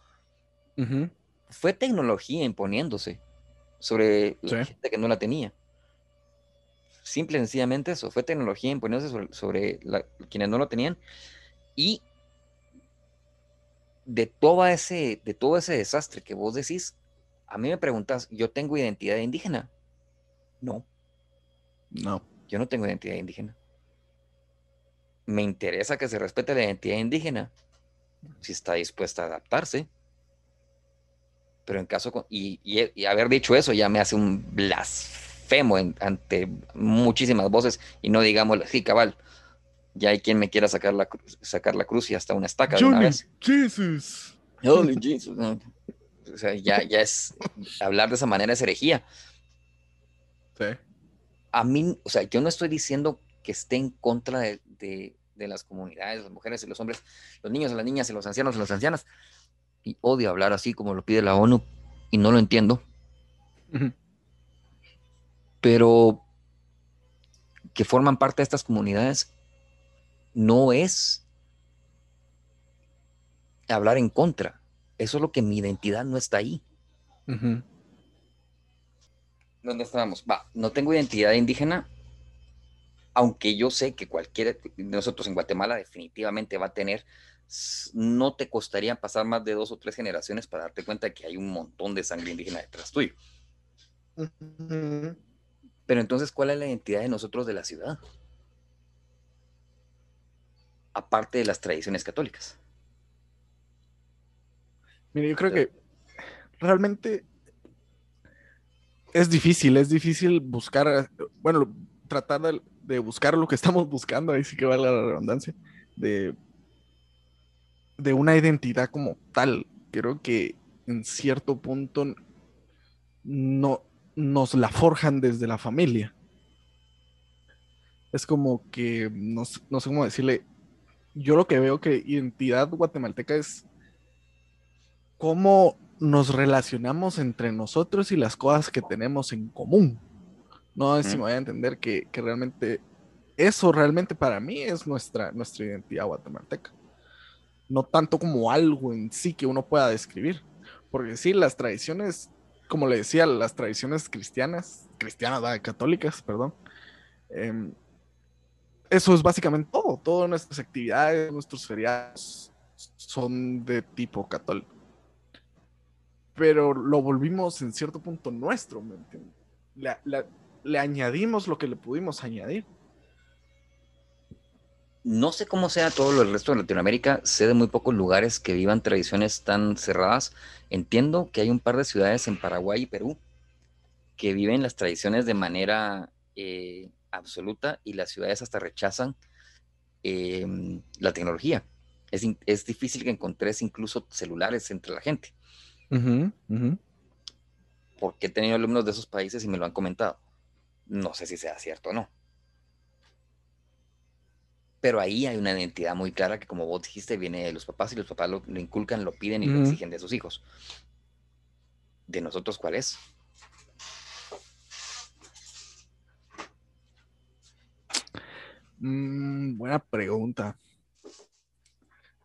Fue tecnología imponiéndose sobre la gente que no la tenía. Simple y sencillamente eso, fue tecnología imponiéndose sobre, quienes no lo tenían. Y de, todo ese, de todo ese desastre que vos decís, a mí me preguntas, ¿yo tengo identidad indígena? No. No. Yo no tengo identidad indígena. Me interesa que se respete la identidad indígena si está dispuesta a adaptarse. Pero en caso, y, haber dicho eso ya me hace un blasfemo ante muchísimas voces y no digamos, sí, cabal, ya hay quien me quiera sacar la, sacar la cruz y hasta una estaca de una vez. Jesus. Jesus. O sea, ya, ya es hablar de esa manera es herejía. Sí. A mí, o sea, yo no estoy diciendo que esté en contra de, las comunidades, las mujeres y los hombres, los niños y las niñas y los ancianos y las ancianas. Y odio hablar así como lo pide la ONU y no lo entiendo. Pero que forman parte de estas comunidades no es hablar en contra eso es lo que mi identidad no está ahí. ¿Dónde estábamos? Va, no tengo identidad indígena, aunque yo sé que cualquiera de nosotros en Guatemala definitivamente va a tener, no te costaría pasar más de dos o tres generaciones para darte cuenta de que hay un montón de sangre indígena detrás tuyo. Pero entonces, ¿cuál es la identidad de nosotros de la ciudad? Aparte de las tradiciones católicas. Mira, yo creo que realmente es difícil, es difícil buscar, bueno, tratar de, buscar lo que estamos buscando, ahí sí que valga la redundancia, de, de una identidad como tal. Creo que en cierto punto no nos la forjan desde la familia. Es como que, no, no sé cómo decirle, yo lo que veo que identidad guatemalteca es cómo nos relacionamos entre nosotros y las cosas que tenemos en común. No sé si me voy a entender que, realmente eso realmente para mí es nuestra, nuestra identidad guatemalteca. No tanto como algo en sí que uno pueda describir. Porque sí, las tradiciones, como le decía, las tradiciones cristianas, cristianas, católicas, perdón, em, eso es básicamente todo. Todas nuestras actividades, nuestros feriados son de tipo católico pero lo volvimos en cierto punto nuestro, ¿me entiendes? Le, añadimos lo que le pudimos añadir. No sé cómo sea todo el resto de Latinoamérica, sé de muy pocos lugares que vivan tradiciones tan cerradas. Entiendo que hay un par de ciudades en Paraguay y Perú que viven las tradiciones de manera eh, absoluta y las ciudades hasta rechazan em, la tecnología. Es, es, difícil que encontres incluso celulares entre la gente porque he tenido alumnos de esos países y me lo han comentado. No sé si sea cierto o no. Pero ahí hay una identidad muy clara que, como vos dijiste, viene de los papás y los papás lo, inculcan, lo piden y lo exigen de sus hijos. ¿De nosotros cuál es? Mm, buena pregunta.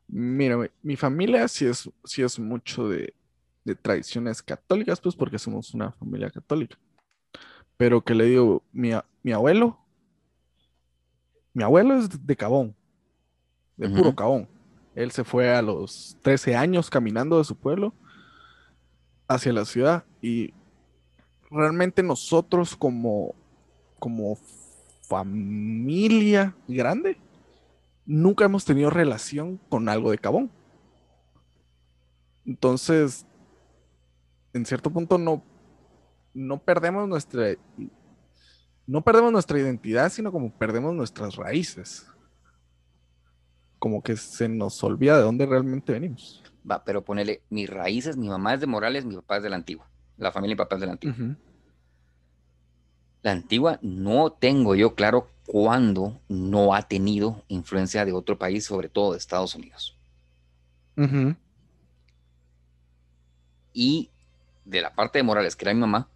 Mira, mi familia sí es, sí es mucho de, de tradiciones católicas, pues porque somos una familia católica. Pero que le digo, mi, abuelo, mi abuelo es de Cabón, de puro Cabón. Él se fue a los 13 años caminando de su pueblo hacia la ciudad y realmente nosotros como, como familia grande nunca hemos tenido relación con algo de Cabón. Entonces, en cierto punto no, no perdemos nuestra, no perdemos nuestra identidad, sino como perdemos nuestras raíces. Como que se nos olvida de dónde realmente venimos. Va, pero ponele, mis raíces, mi mamá es de Morales, mi papá es de la antigua. La familia y papá es de la antigua. La antigua no tengo yo claro cuándo no ha tenido influencia de otro país, sobre todo de Estados Unidos. Y de la parte de Morales, que era mi mamá,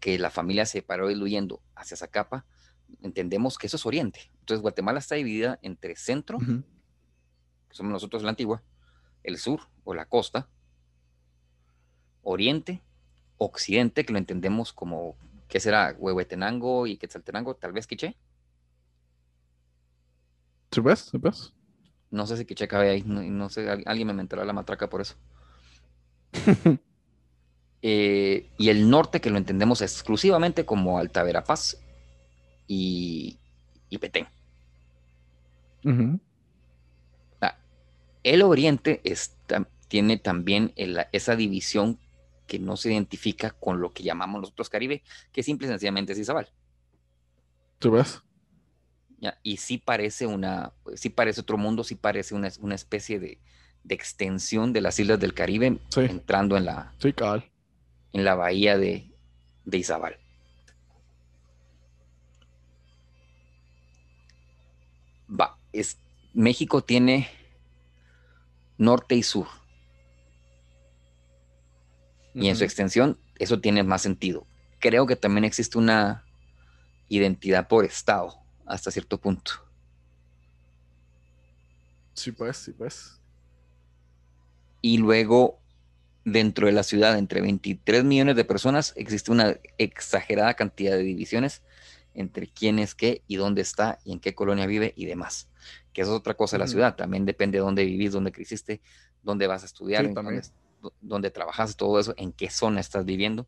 que la familia se paró diluyendo hacia Zacapa, entendemos que eso es Oriente. Entonces Guatemala está dividida entre centro, que somos nosotros la antigua, el sur o la costa, oriente, occidente, que lo entendemos como, ¿qué será? Huehuetenango y Quetzaltenango, tal vez Quiché. ¿Se ves? No sé si Quiché cabe ahí, no, sé, alguien me mentará la matraca por eso. Eh, y el norte, que lo entendemos exclusivamente como Alta Verapaz y, y Petén. El oriente tiene también esa división que no se identifica con lo que llamamos nosotros Caribe, que simple y sencillamente es Izabal. ¿Tú ves? y sí parece una, sí parece otro mundo, sí parece una, especie de, extensión de las islas del Caribe entrando en la, en la bahía de, de Izabal. Va, es, México tiene norte y sur. Y en su extensión, eso tiene más sentido. Creo que también existe una identidad por estado, hasta cierto punto. Sí, pues, sí, pues. Y luego, dentro de la ciudad, entre 23 millones de personas, existe una exagerada cantidad de divisiones entre quién es qué y dónde está y en qué colonia vive y demás. Que eso es otra cosa de la ciudad. También depende de dónde vivís, dónde creciste, dónde vas a estudiar, dónde, trabajas, todo eso, en qué zona estás viviendo.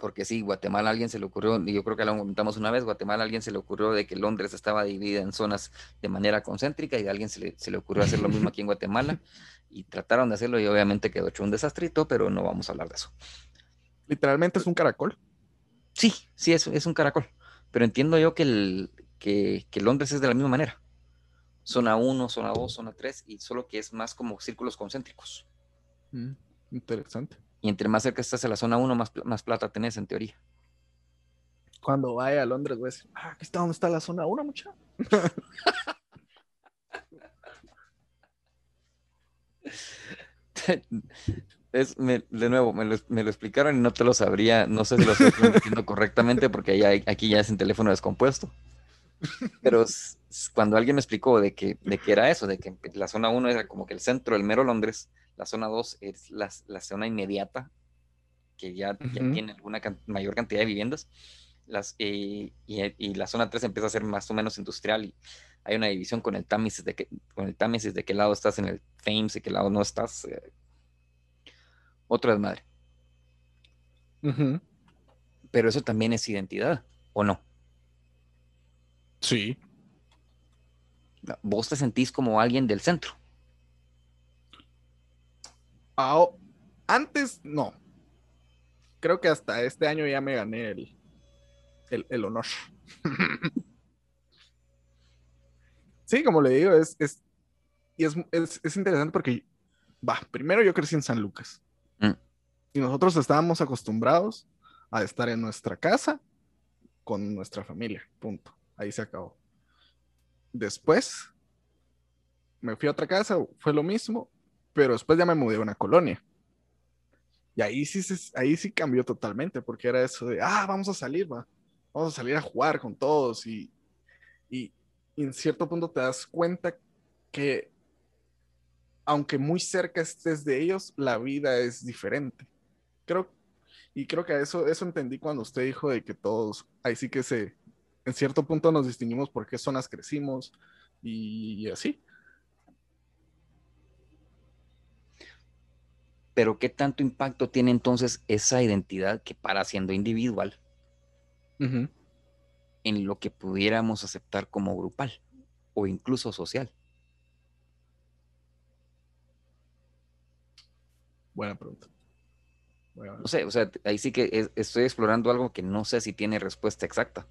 Porque sí, Guatemala a alguien se le ocurrió, y yo creo que lo comentamos una vez, Guatemala a alguien se le ocurrió de que Londres estaba dividida en zonas de manera concéntrica y a alguien se le, se le ocurrió hacer lo mismo aquí en Guatemala y trataron de hacerlo y obviamente quedó hecho un desastrito, pero no vamos a hablar de eso. Literalmente es un caracol. Sí, sí, es, es un caracol. Pero entiendo yo que, el, que, Londres es de la misma manera. Zona 1, zona 2, zona 3, y solo que es más como círculos concéntricos. Mm, interesante. Y entre más cerca estás a la zona 1, más, más plata tenés en teoría. Cuando vaya a Londres, voy a decir, ah, aquí está donde está la zona 1, muchacho. es, de nuevo, me lo, explicaron y no te lo sabría, no sé si lo estoy diciendo correctamente porque ya, aquí ya es en teléfono descompuesto. Pero cuando alguien me explicó de que, de que era eso, de que la zona 1 era como que el centro del mero Londres, la zona 2 es la, zona inmediata, que ya, tiene alguna mayor cantidad de viviendas, las, y, la zona 3 empieza a ser más o menos industrial y hay una división con el Támesis de, que, con el Támesis de qué lado estás en el Thames y qué lado no estás. Eh, otra desmadre. Pero eso también es identidad, ¿o no? Sí. Vos te sentís como alguien del centro. Antes no. Creo que hasta este año ya me gané el, el, honor. sí, como le digo, es, es, y es, es interesante porque, va, primero yo crecí en San Lucas. Y nosotros estábamos acostumbrados a estar en nuestra casa con nuestra familia, punto. Ahí se acabó. Después me fui a otra casa, fue lo mismo, pero después ya me mudé a una colonia. Y ahí sí, ahí sí cambió totalmente, porque era eso de, ah, vamos a salir, va. Vamos a salir a jugar con todos. Y, y en cierto punto te das cuenta que, aunque muy cerca estés de ellos, la vida es diferente creo, y creo que eso, eso entendí cuando usted dijo de que todos, ahí sí que se, en cierto punto nos distinguimos por qué zonas crecimos y, así. Pero ¿qué tanto impacto tiene entonces esa identidad que para siendo individual en lo que pudiéramos aceptar como grupal o incluso social? Buena pregunta. No sé, o sea, ahí sí que estoy explorando algo que no sé si tiene respuesta exacta.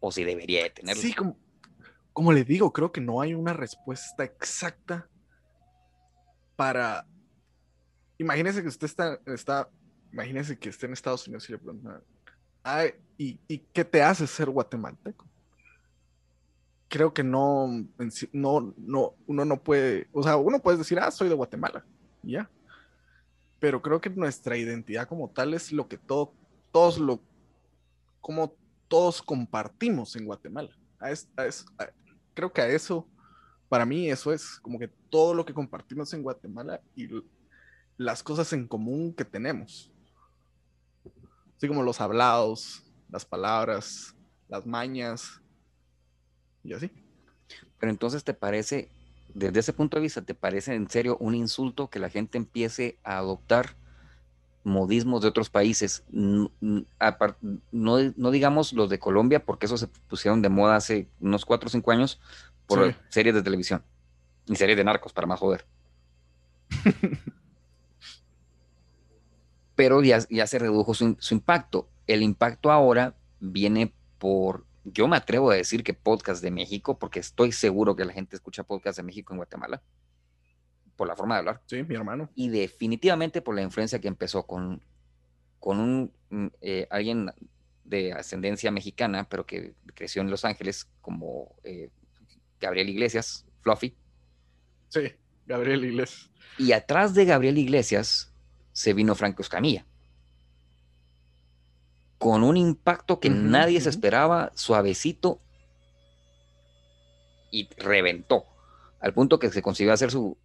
O si debería de tenerlo. Sí, como, como le digo, creo que no hay una respuesta exacta para. Imagínese que usted está, está imagínese que esté en Estados Unidos y le preguntan, ¿y, ¿y qué te hace ser guatemalteco? Creo que no, no, no, uno no puede, o sea, uno puede decir, ah, soy de Guatemala, ya. Pero creo que nuestra identidad como tal es lo que todo, todos lo, como todos compartimos en Guatemala. creo que a eso, para mí eso es como que todo lo que compartimos en Guatemala y las cosas en común que tenemos. Así como los hablados, las palabras, las mañas y así. Pero entonces te parece, desde ese punto de vista, ¿te parece en serio un insulto que la gente empiece a adoptar modismos de otros países? No, no, digamos los de Colombia, porque esos se pusieron de moda hace unos 4 o 5 años por series de televisión y series de narcos, para más joder. pero ya, se redujo su, impacto. El impacto ahora viene por, yo me atrevo a decir que podcast de México, porque estoy seguro que la gente escucha podcast de México en Guatemala, por la forma de hablar. Sí, mi hermano. Y definitivamente por la influencia que empezó con, con un, mm, eh, alguien de ascendencia mexicana, pero que creció en Los Ángeles, como eh, Gabriel Iglesias, Fluffy. Sí, Gabriel Iglesias. Y atrás de Gabriel Iglesias se vino Franco Escamilla. Con un impacto que nadie se esperaba, suavecito, y reventó. Al punto que se consiguió hacer su,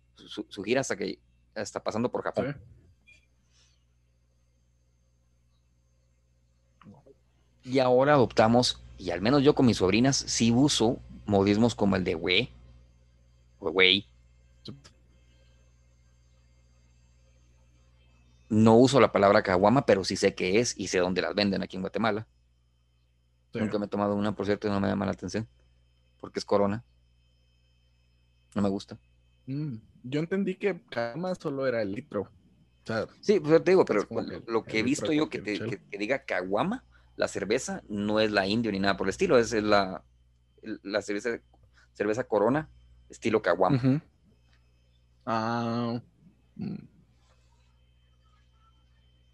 gira hasta que está pasando por Japón. Y ahora adoptamos, y al menos yo con mis sobrinas, sí uso modismos como el de güey, o No uso la palabra caguama, pero sí sé qué es y sé dónde las venden aquí en Guatemala. Nunca me he tomado una, por cierto, y no me llama la atención. Porque es corona. No me gusta. Mm, yo entendí que caguama solo era el litro. sí, pues te digo, pero lo que he visto yo que, diga caguama, la cerveza, no es la indio ni nada por el estilo, es la, la cerveza, cerveza corona, estilo caguama. Ah. Mm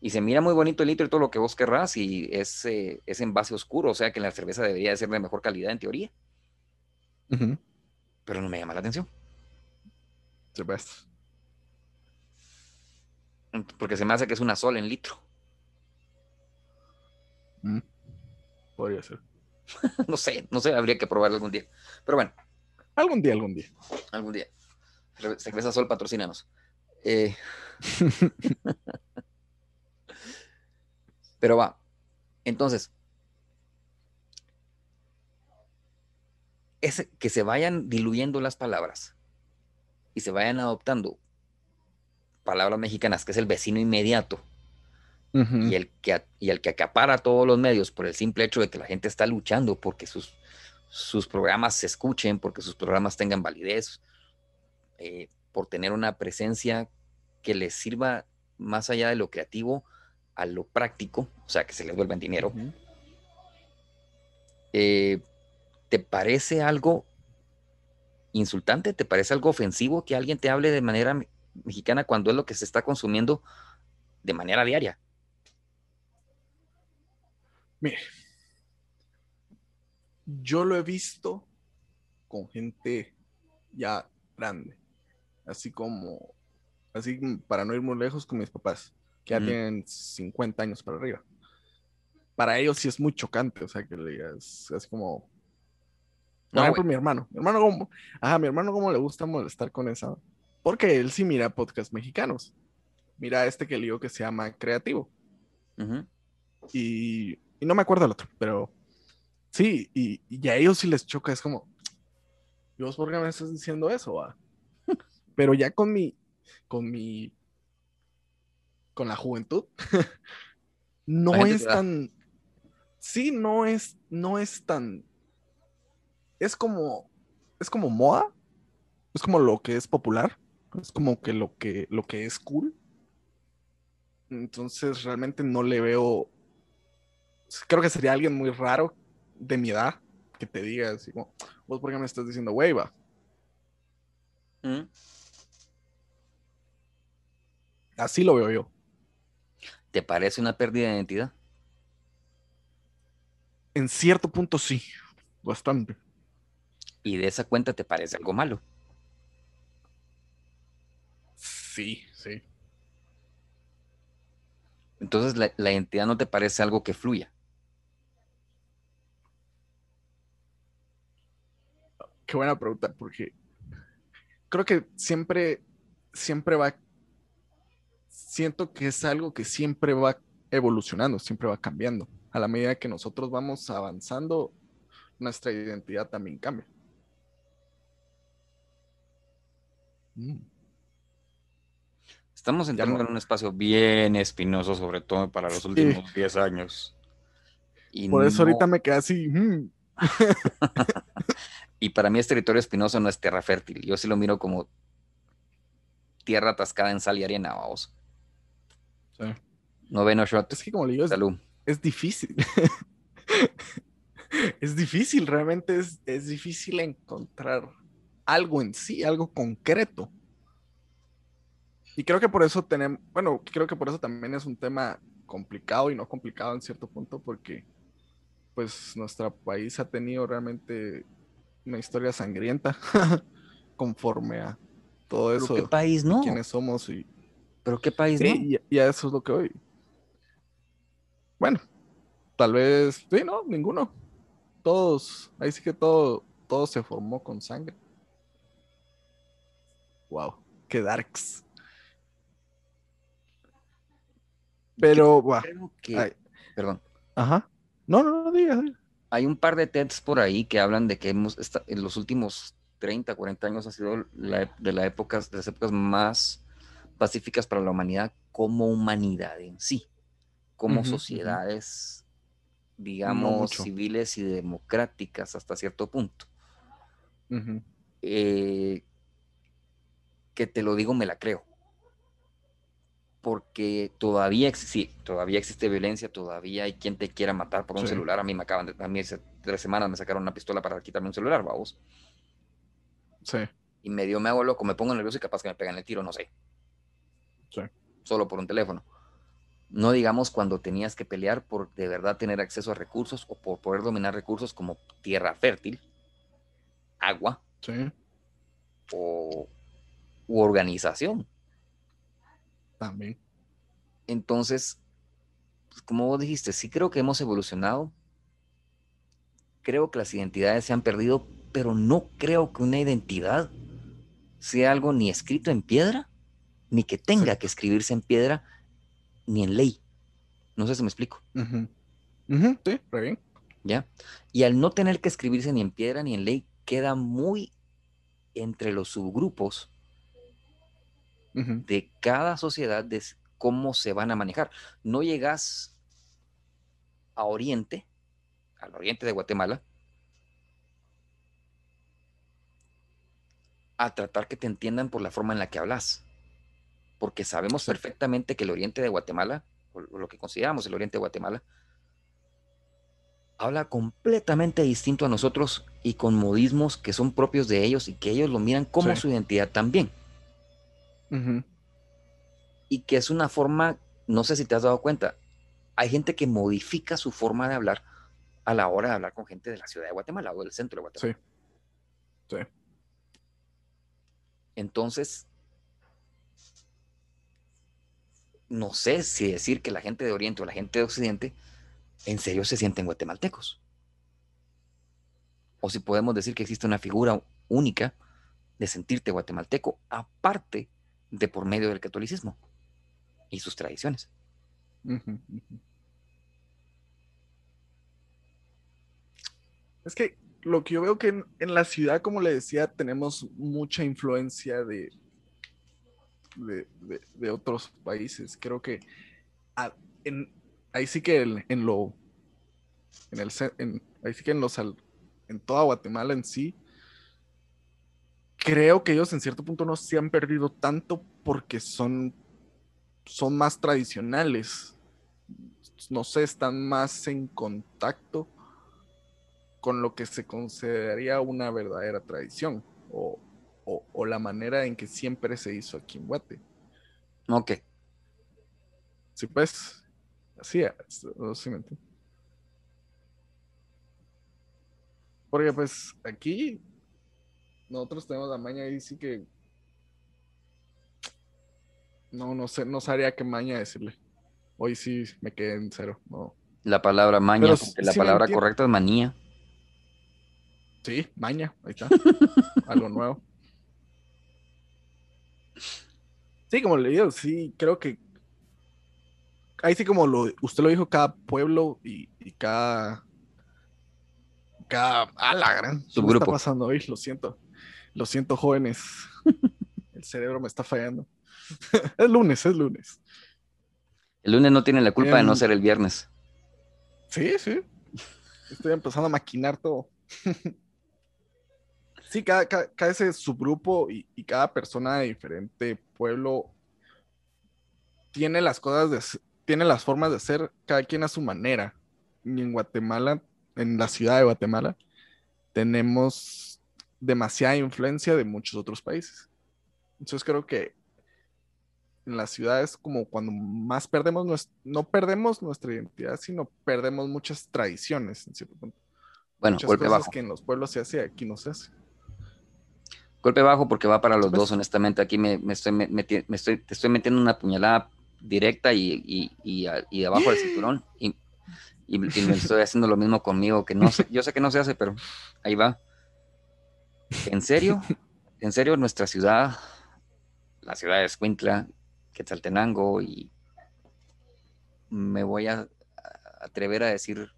y se mira muy bonito el litro y todo lo que vos querrás y es, eh, es envase oscuro, o sea que la cerveza debería de ser de mejor calidad en teoría. Pero no me llama la atención. Cerveza. Porque se me hace que es una sola en litro. Mm. Podría ser. no sé, no sé, habría que probarlo algún día. Pero bueno. Algún día, algún día. Algún día. Cerveza Sol, patrocínanos. Eh... Pero va. Entonces, es que se vayan diluyendo las palabras y se vayan adoptando palabras mexicanas, que es el vecino inmediato, y, el que, y el que acapara todos los medios por el simple hecho de que la gente está luchando porque sus, sus programas se escuchen, porque sus programas tengan validez, eh, por tener una presencia que les sirva más allá de lo creativo a lo práctico, o sea, que se les vuelva en dinero, eh, ¿te parece algo insultante? ¿Te parece algo ofensivo que alguien te hable de manera mexicana cuando es lo que se está consumiendo de manera diaria? Mire, yo lo he visto con gente ya grande, así como, así para no ir muy lejos con mis papás que ya tienen 50 años para arriba. Para ellos sí es muy chocante, o sea, que le digas, así como... Por ejemplo, mi hermano. Mi hermano, como, ajá, mi hermano, como le gusta molestar con esa? Porque él sí mira podcasts mexicanos. Mira este que le digo que se llama Creativo. y, y, no me acuerdo el otro, pero sí, y, y, a ellos sí les choca, es como, Dios, ¿por qué me estás diciendo eso? pero ya con mi, con mi con la juventud, no es tan. Sí, no es, no es tan. Es como. Es como moda. Es como lo que es popular. Es como que lo que, lo que es cool. Entonces realmente no le veo. Creo que sería alguien muy raro de mi edad que te diga así como, vos por qué me estás diciendo hueva. ¿Mm? Así lo veo yo. ¿Te parece una pérdida de identidad? En cierto punto sí, bastante. ¿Y de esa cuenta te parece algo malo? Sí, sí. Entonces la, la identidad no te parece algo que fluya. Qué buena pregunta, porque creo que siempre, siempre va, siento que es algo que siempre va evolucionando, siempre va cambiando. A la medida que nosotros vamos avanzando, nuestra identidad también cambia. Mm. Estamos entrando en un espacio bien espinoso, sobre todo para los últimos 10 años. Y Por eso ahorita me quedé así. Mm. y para mí es territorio espinoso, no es tierra fértil. Yo sí lo miro como tierra atascada en sal y arena, vamos. Sí. Noveno shot. Es que como le digo, es, difícil. es difícil, realmente es, es difícil encontrar algo en sí, algo concreto. Y creo que por eso tenemos, bueno, creo que por eso también es un tema complicado y no complicado en cierto punto, porque pues nuestro país ha tenido realmente una historia sangrienta conforme a todo eso. ¿Pero qué país no? ¿Quiénes somos? Y... ¿Pero qué país no? Y, y, a eso es lo que hoy. Bueno, tal vez, sí, no, ninguno. Todos, ahí sí que todo, todo se formó con sangre. Wow, qué darks. Pero, perdón. Ajá. No, no, no, diga, Hay un par de TEDs por ahí que hablan de que hemos, en los últimos 30, 40 años ha sido de, la época, de las épocas más pacíficas para la humanidad como humanidad en sí, como sociedades, digamos, civiles y democráticas hasta cierto punto. eh, que te lo digo, me la creo porque todavía, existe, todavía existe violencia, todavía hay quien te quiera matar por un celular. A mí me acaban de, a mí hace tres semanas me sacaron una pistola para quitarme un celular, vamos. Sí. Y medio me hago loco, me pongo nervioso y capaz que me pegan el tiro, no sé. Sí. Solo por un teléfono. No digamos cuando tenías que pelear por de verdad tener acceso a recursos o por poder dominar recursos como tierra fértil, agua. Sí. O u organización también. Entonces, pues, como vos dijiste, sí creo que hemos evolucionado. Creo que las identidades se han perdido, pero no creo que una identidad sea algo ni escrito en piedra, ni que tenga que escribirse en piedra, ni en ley. No sé si me explico. Sí, bien. ¿Ya? Y al no tener que escribirse ni en piedra ni en ley, queda muy entre los subgrupos de cada sociedad, de cómo se van a manejar. No llegas a Oriente, al Oriente de Guatemala, a tratar que te entiendan por la forma en la que hablas. Porque sabemos perfectamente que el Oriente de Guatemala, o lo que consideramos el Oriente de Guatemala, habla completamente distinto a nosotros y con modismos que son propios de ellos y que ellos lo miran como su identidad también. Y que es una forma, no sé si te has dado cuenta, hay gente que modifica su forma de hablar a la hora de hablar con gente de la ciudad de Guatemala o del centro de Guatemala. Sí. Sí. Entonces, no sé si decir que la gente de Oriente o la gente de Occidente en serio se sienten guatemaltecos. O si podemos decir que existe una figura única de sentirte guatemalteco, aparte de por medio del catolicismo y sus tradiciones. Es que lo que yo veo que en, la ciudad, como le decía, tenemos mucha influencia de, de, otros países. Creo que ahí sí que en, lo, en el, ahí sí que en los, en toda Guatemala en sí, creo que ellos en cierto punto no se han perdido tanto porque son son más tradicionales. No sé, están más en contacto con lo que se consideraría una verdadera tradición o, la manera en que siempre se hizo aquí en Guate. Ok. Sí, pues, así es, Porque pues aquí nosotros tenemos la maña y sí que no, no sé, no sabría qué maña decirle. Hoy sí me quedé en cero. No. La palabra maña, porque la palabra correcta es manía. Sí, maña, ahí está. Algo nuevo. Sí, como le digo, sí, creo que ahí sí como lo, usted lo dijo, cada pueblo y, cada cada a la gran subgrupo. está pasando hoy? Lo siento. Lo siento, jóvenes. El cerebro me está fallando. es lunes, es lunes. El lunes no tiene la culpa de no ser el viernes. Sí, sí. Estoy empezando a maquinar todo. sí, cada, ese subgrupo y, cada persona de diferente pueblo tiene las cosas de tiene las formas de ser cada quien a su manera. Y en Guatemala, en la ciudad de Guatemala, tenemos demasiada influencia de muchos otros países. Entonces creo que en las ciudades como cuando más perdemos, no perdemos nuestra identidad, sino perdemos muchas tradiciones en cierto punto. Bueno, muchas golpe cosas bajo. que en los pueblos se hace, aquí no se hace. Golpe bajo porque va para los dos, honestamente. Aquí me, estoy, me, estoy, te estoy metiendo una puñalada directa y, y, y, abajo del cinturón. Y, y, me estoy haciendo lo mismo conmigo, que no sé, yo sé que no se hace, pero ahí va. ¿En serio? ¿En serio nuestra ciudad, la ciudad de Escuintla, Quetzaltenango y me voy a, atrever a decir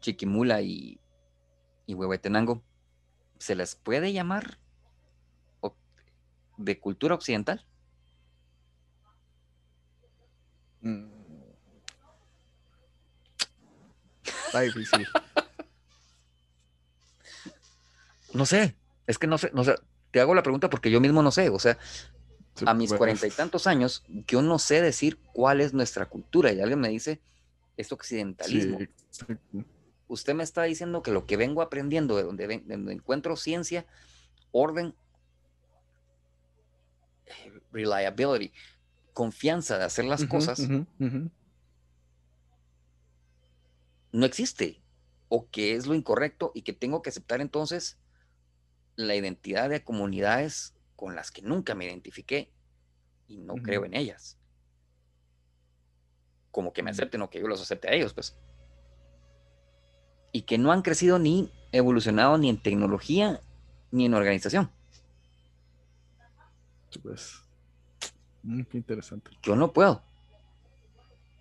Chiquimula y, y Huehuetenango, ¿se les puede llamar de cultura occidental? Mm. Está difícil. no sé, es que no sé, no sé, te hago la pregunta porque yo mismo no sé, o sea, a mis cuarenta y tantos años, yo no sé decir cuál es nuestra cultura. Y alguien me dice, es occidentalismo. Usted me está diciendo que lo que vengo aprendiendo, de donde, encuentro ciencia, orden, reliability, confianza de hacer las cosas, no existe. O que es lo incorrecto y que tengo que aceptar entonces la identidad de comunidades con las que nunca me identifiqué y no creo en ellas. Como que me acepten o que yo los acepte a ellos, pues. Y que no han crecido ni evolucionado ni en tecnología ni en organización. Pues, mm, qué interesante. Yo no puedo.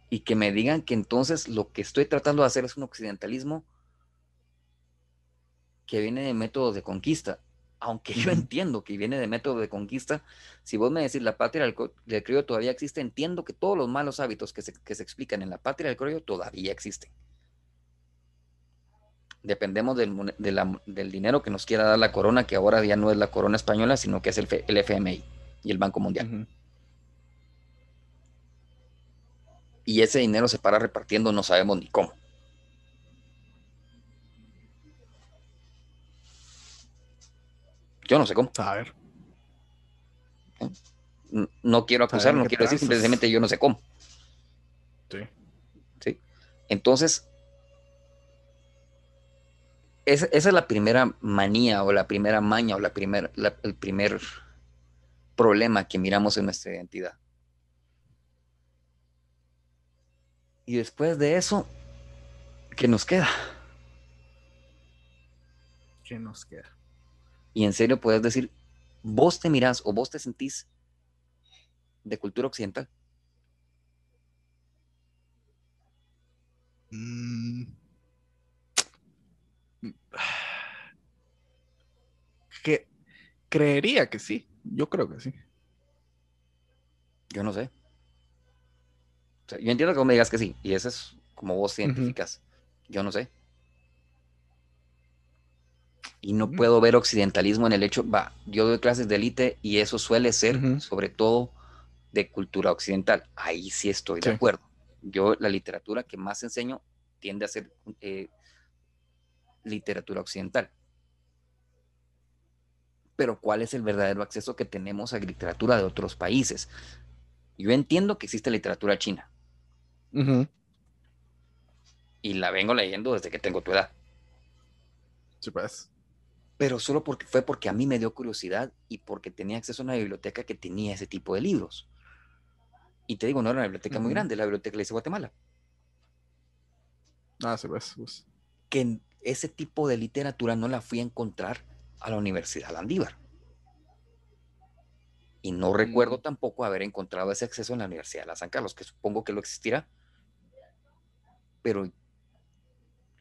Y que me digan que entonces lo que estoy tratando de hacer es un occidentalismo que viene de métodos de conquista aunque yo entiendo que viene de método de conquista, si vos me decís la patria del, criollo todavía existe, entiendo que todos los malos hábitos que se, explican en la patria del criollo todavía existen. Dependemos del, dinero que nos quiera dar la corona, que ahora ya no es la corona española, sino que es el, FMI y el Banco Mundial. Y ese dinero se para repartiendo, no sabemos ni cómo. Yo no sé cómo. A ver. No quiero acusar, no quiero decir, simplemente yo no sé cómo. Sí. Sí. Entonces, esa, es la primera manía o la primera maña o la primer, el primer problema que miramos en nuestra identidad. Y después de eso, ¿qué nos queda? ¿Qué nos queda? Y en serio puedes decir, vos te mirás o vos te sentís de cultura occidental. Mm. Que creería que sí. Yo creo que sí. Yo no sé. yo entiendo que vos me digas que sí, y eso es como vos identificas. Yo no sé y no puedo ver occidentalismo en el hecho, va, yo doy clases de élite y eso suele ser sobre todo de cultura occidental. Ahí sí estoy de acuerdo. Yo la literatura que más enseño tiende a ser eh, literatura occidental. Pero ¿cuál es el verdadero acceso que tenemos a literatura de otros países? Yo entiendo que existe literatura china. Y la vengo leyendo desde que tengo tu edad. Sí, pues. Pero solo porque fue porque a mí me dio curiosidad y porque tenía acceso a una biblioteca que tenía ese tipo de libros. Y te digo, no era una biblioteca muy grande, la biblioteca le dice Guatemala. Ah, sí, pues. pues. Que ese tipo de literatura no la fui a encontrar a la Universidad Landívar. Y no recuerdo mm. tampoco haber encontrado ese acceso en la Universidad de la San Carlos, que supongo que lo existirá. Pero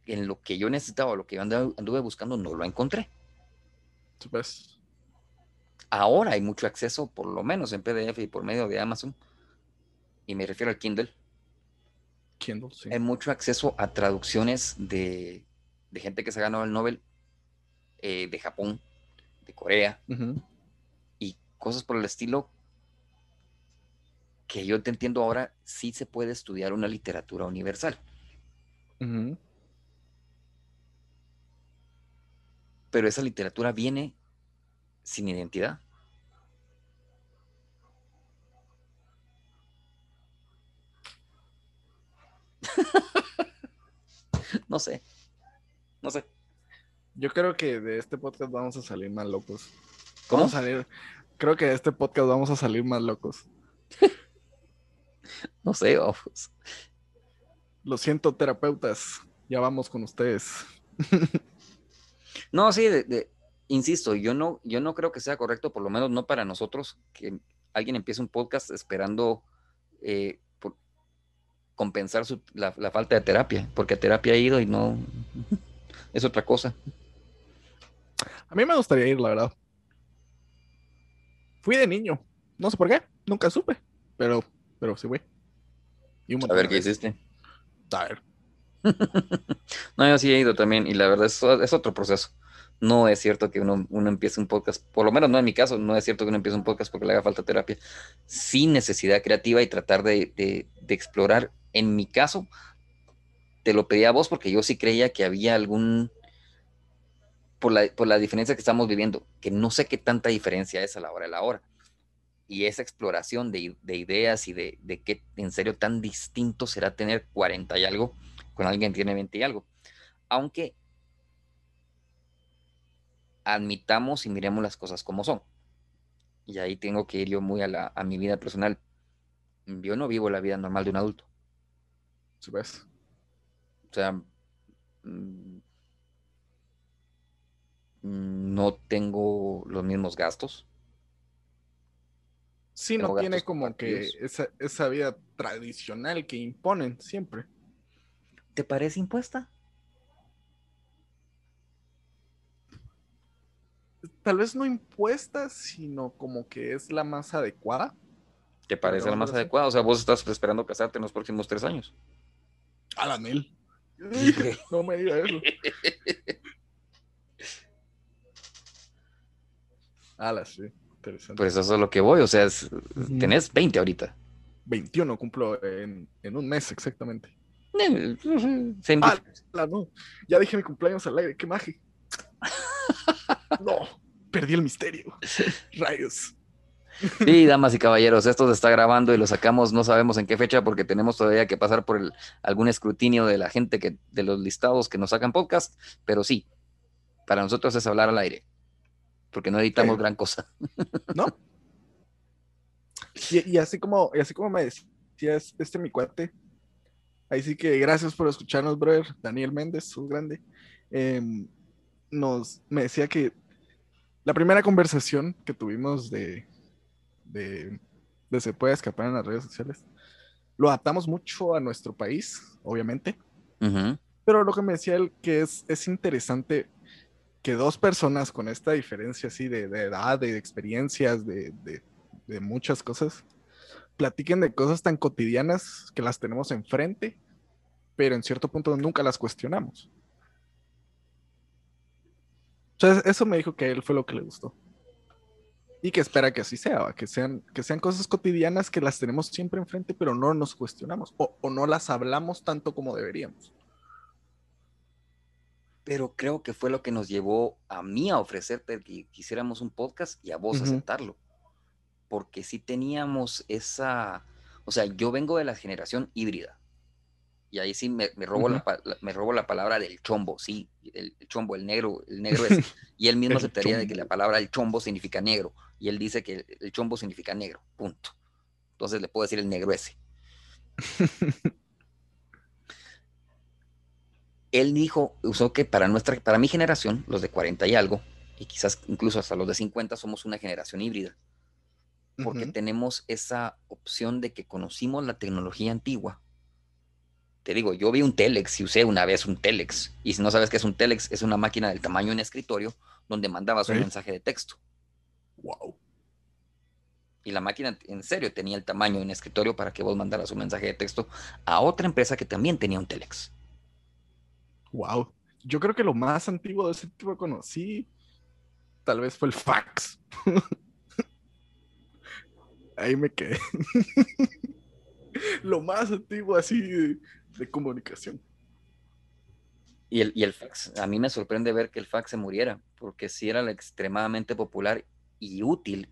en lo que yo necesitaba, lo que yo anduve buscando, no lo encontré. Pues. Ahora hay mucho acceso, por lo menos en PDF y por medio de Amazon, y me refiero al Kindle. Kindle, sí. Hay mucho acceso a traducciones de, gente que se ha ganado el Nobel eh, de Japón, de Corea, y cosas por el estilo que yo te entiendo ahora, sí se puede estudiar una literatura universal pero esa literatura viene sin identidad. no sé, no sé. Yo creo que de este podcast vamos a salir más locos. ¿Cómo? salir, creo que de este podcast vamos a salir más locos. no sé, ojos. Lo siento, terapeutas. Ya vamos con ustedes. No, sí, insisto, yo no, yo no creo que sea correcto, por lo menos no para nosotros, que alguien empiece un podcast esperando eh, compensar la, falta de terapia, porque terapia ha ido y no es otra cosa. A mí me gustaría ir, la verdad. Fui de niño, no sé por qué, nunca supe, pero, pero sí, güey. A ver qué hiciste. A ver. no, yo sí he ido también, y la verdad es, es otro proceso no es cierto que uno, empiece un podcast, por lo menos no en mi caso, no es cierto que uno empiece un podcast porque le haga falta terapia, sin necesidad creativa y tratar de, explorar. En mi caso, te lo pedí a vos porque yo sí creía que había algún, por la, diferencia que estamos viviendo, que no sé qué tanta diferencia es a la hora de la hora. Y esa exploración de, ideas y de, de qué en serio tan distinto será tener 40 y algo con alguien que tiene 20 y algo. Aunque admitamos y miremos las cosas como son. Y ahí tengo que ir yo muy a, la, a mi vida personal. Yo no vivo la vida normal de un adulto. ¿Sabes? O sea, mm, no tengo los mismos gastos. Sí, no tiene como que esa, esa vida tradicional que imponen siempre. ¿Te parece impuesta? tal vez no impuesta, sino como que es la más adecuada. ¿Te parece la más adecuada? O sea, vos estás esperando casarte en los próximos tres años. A la no me diga eso. Ala, sí. Interesante. Pues eso es lo que voy. O sea, tenés 20 ahorita. 21 cumplo en, un mes exactamente. Eh, no. Ya dije mi cumpleaños al aire. Qué magia. no perdí el misterio. Rayos. Sí, damas y caballeros, esto se está grabando y lo sacamos, no sabemos en qué fecha porque tenemos todavía que pasar por algún escrutinio de la gente que, de los listados que nos sacan podcast, pero sí, para nosotros es hablar al aire, porque no editamos gran cosa. ¿No? Y, así como, y así como me decías, este mi cuate, ahí sí que gracias por escucharnos, brother, Daniel Méndez, un grande, em, nos, me decía que la primera conversación que tuvimos de, de, Se puede escapar en las redes sociales, lo adaptamos mucho a nuestro país, obviamente. Pero lo que me decía él que es, es interesante que dos personas con esta diferencia así de, edad, de experiencias, de, de, muchas cosas, platiquen de cosas tan cotidianas que las tenemos enfrente, pero en cierto punto nunca las cuestionamos. Entonces, eso me dijo que a él fue lo que le gustó. Y que espera que así sea, que sean, que sean cosas cotidianas que las tenemos siempre enfrente, pero no nos cuestionamos o, no las hablamos tanto como deberíamos. Pero creo que fue lo que nos llevó a mí a ofrecerte que quisiéramos un podcast y a vos aceptarlo. Porque si teníamos esa, o sea, yo vengo de la generación híbrida. Y ahí sí me, robo, la, me robo la palabra del chombo, sí, el, chombo, el negro, el negro es. Y él mismo aceptaría de que la palabra el chombo significa negro. Y él dice que el, chombo significa negro, punto. Entonces le puedo decir el negro ese. él dijo, usó que para nuestra, para mi generación, los de 40 y algo, y quizás incluso hasta los de 50, somos una generación híbrida. Porque tenemos esa opción de que conocimos la tecnología antigua. Te digo, yo vi un Telex y usé una vez un Telex. Y si no sabes qué es un Telex, es una máquina del tamaño de un escritorio donde mandabas un mensaje de texto. Wow. Y la máquina en serio tenía el tamaño de un escritorio para que vos mandaras un mensaje de texto a otra empresa que también tenía un Telex. Wow. Yo creo que lo más antiguo de ese tipo que conocí tal vez fue el fax. Ahí me quedé. lo más antiguo así de, comunicación. Y el, y el, fax, a mí me sorprende ver que el fax se muriera, porque sí era extremadamente popular y útil,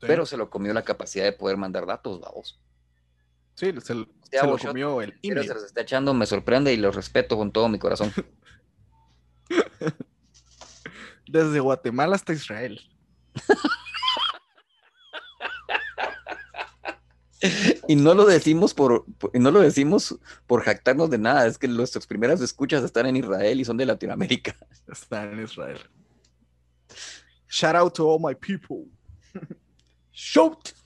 pero se lo comió la capacidad de poder mandar datos, vamos. Sí, se, lo comió el se los está echando, me sorprende y lo respeto con todo mi corazón. Desde Guatemala hasta Israel. y no lo decimos por, no lo decimos por jactarnos de nada, es que nuestras primeras escuchas están en Israel y son de Latinoamérica. Están en Israel. Shout out to all my people. Shout.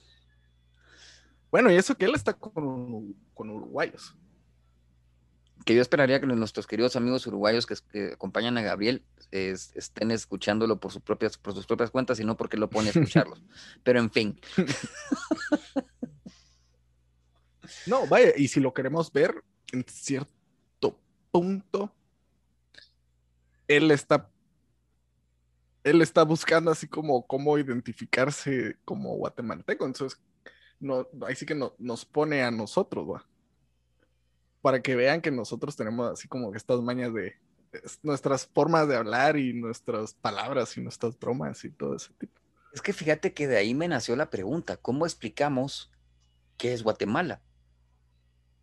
Bueno, y eso que él está con, uruguayos. Que yo esperaría que nuestros queridos amigos uruguayos que, acompañan a Gabriel estén escuchándolo por, sus propias, por sus propias cuentas y no porque lo pone a escucharlos. Pero en fin. No, vaya, y si lo queremos ver en cierto punto, él está él está buscando así como cómo identificarse como guatemalteco. Entonces, no, ahí sí que nos pone a nosotros, ¿va? Para que vean que nosotros tenemos así como estas mañas de nuestras formas de hablar y nuestras palabras y nuestras bromas y todo ese tipo. Es que fíjate que de ahí me nació la pregunta, ¿cómo explicamos qué es Guatemala?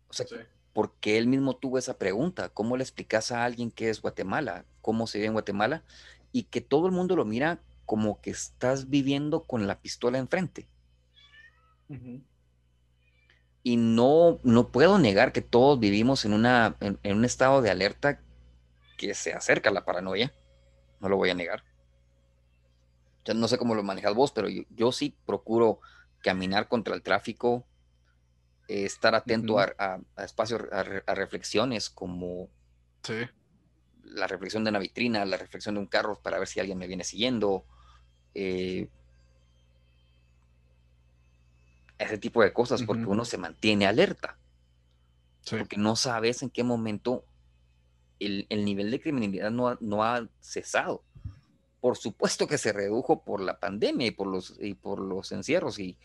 O sea, porque él mismo tuvo esa pregunta, ¿cómo le explicas a alguien qué es Guatemala? ¿Cómo se vive en Guatemala? Y que todo el mundo lo mira como que estás viviendo con la pistola enfrente. Y no, no puedo negar que todos vivimos en, una, en, un estado de alerta que se acerca a la paranoia. No lo voy a negar. Ya no sé cómo lo manejas vos, pero yo sí procuro caminar contra el tráfico, estar atento a, espacios, a, reflexiones como la reflexión de una vitrina, la reflexión de un carro para ver si alguien me viene siguiendo, eh, ese tipo de cosas, porque uno se mantiene alerta, porque no sabes en qué momento el, nivel de criminalidad no ha, no ha cesado. Por supuesto que se redujo por la pandemia y por los, y por los encierros y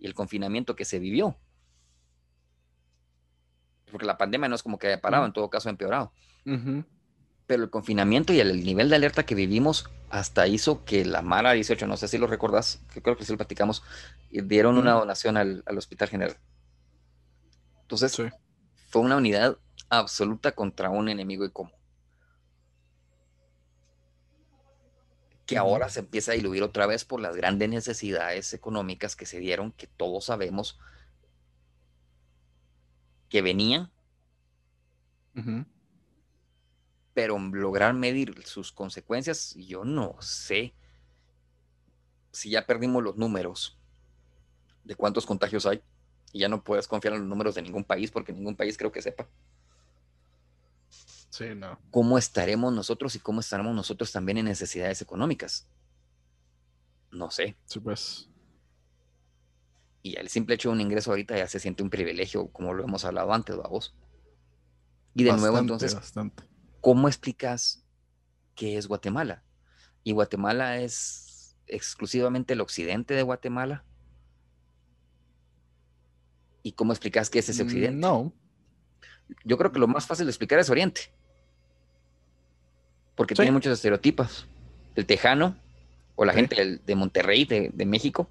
el confinamiento que se vivió. Porque la pandemia no es como que haya parado, en todo caso ha empeorado. Pero el confinamiento y el, nivel de alerta que vivimos hasta hizo que la Mara 18, no sé si lo recordás, que creo que sí lo platicamos, dieron una donación al, Hospital General. Entonces, fue una unidad absoluta contra un enemigo y común. que ahora se empieza a diluir otra vez por las grandes necesidades económicas que se dieron, que todos sabemos que venían, pero lograr medir sus consecuencias, yo no sé si ya perdimos los números de cuántos contagios hay y ya no puedes confiar en los números de ningún país porque ningún país creo que sepa. Sí, no. ¿Cómo estaremos nosotros y cómo estaremos nosotros también en necesidades económicas? No sé. Sí, pues y el simple hecho de un ingreso ahorita ya se siente un privilegio, como lo hemos hablado antes, vos? Y de nuevo, entonces, ¿cómo explicas qué es Guatemala? Y Guatemala es exclusivamente el occidente de Guatemala? ¿Y cómo explicas que es ese occidente? No. Yo creo que lo más fácil de explicar es Oriente. Porque tiene muchos estereotipos. El tejano o la gente de Monterrey, de, México,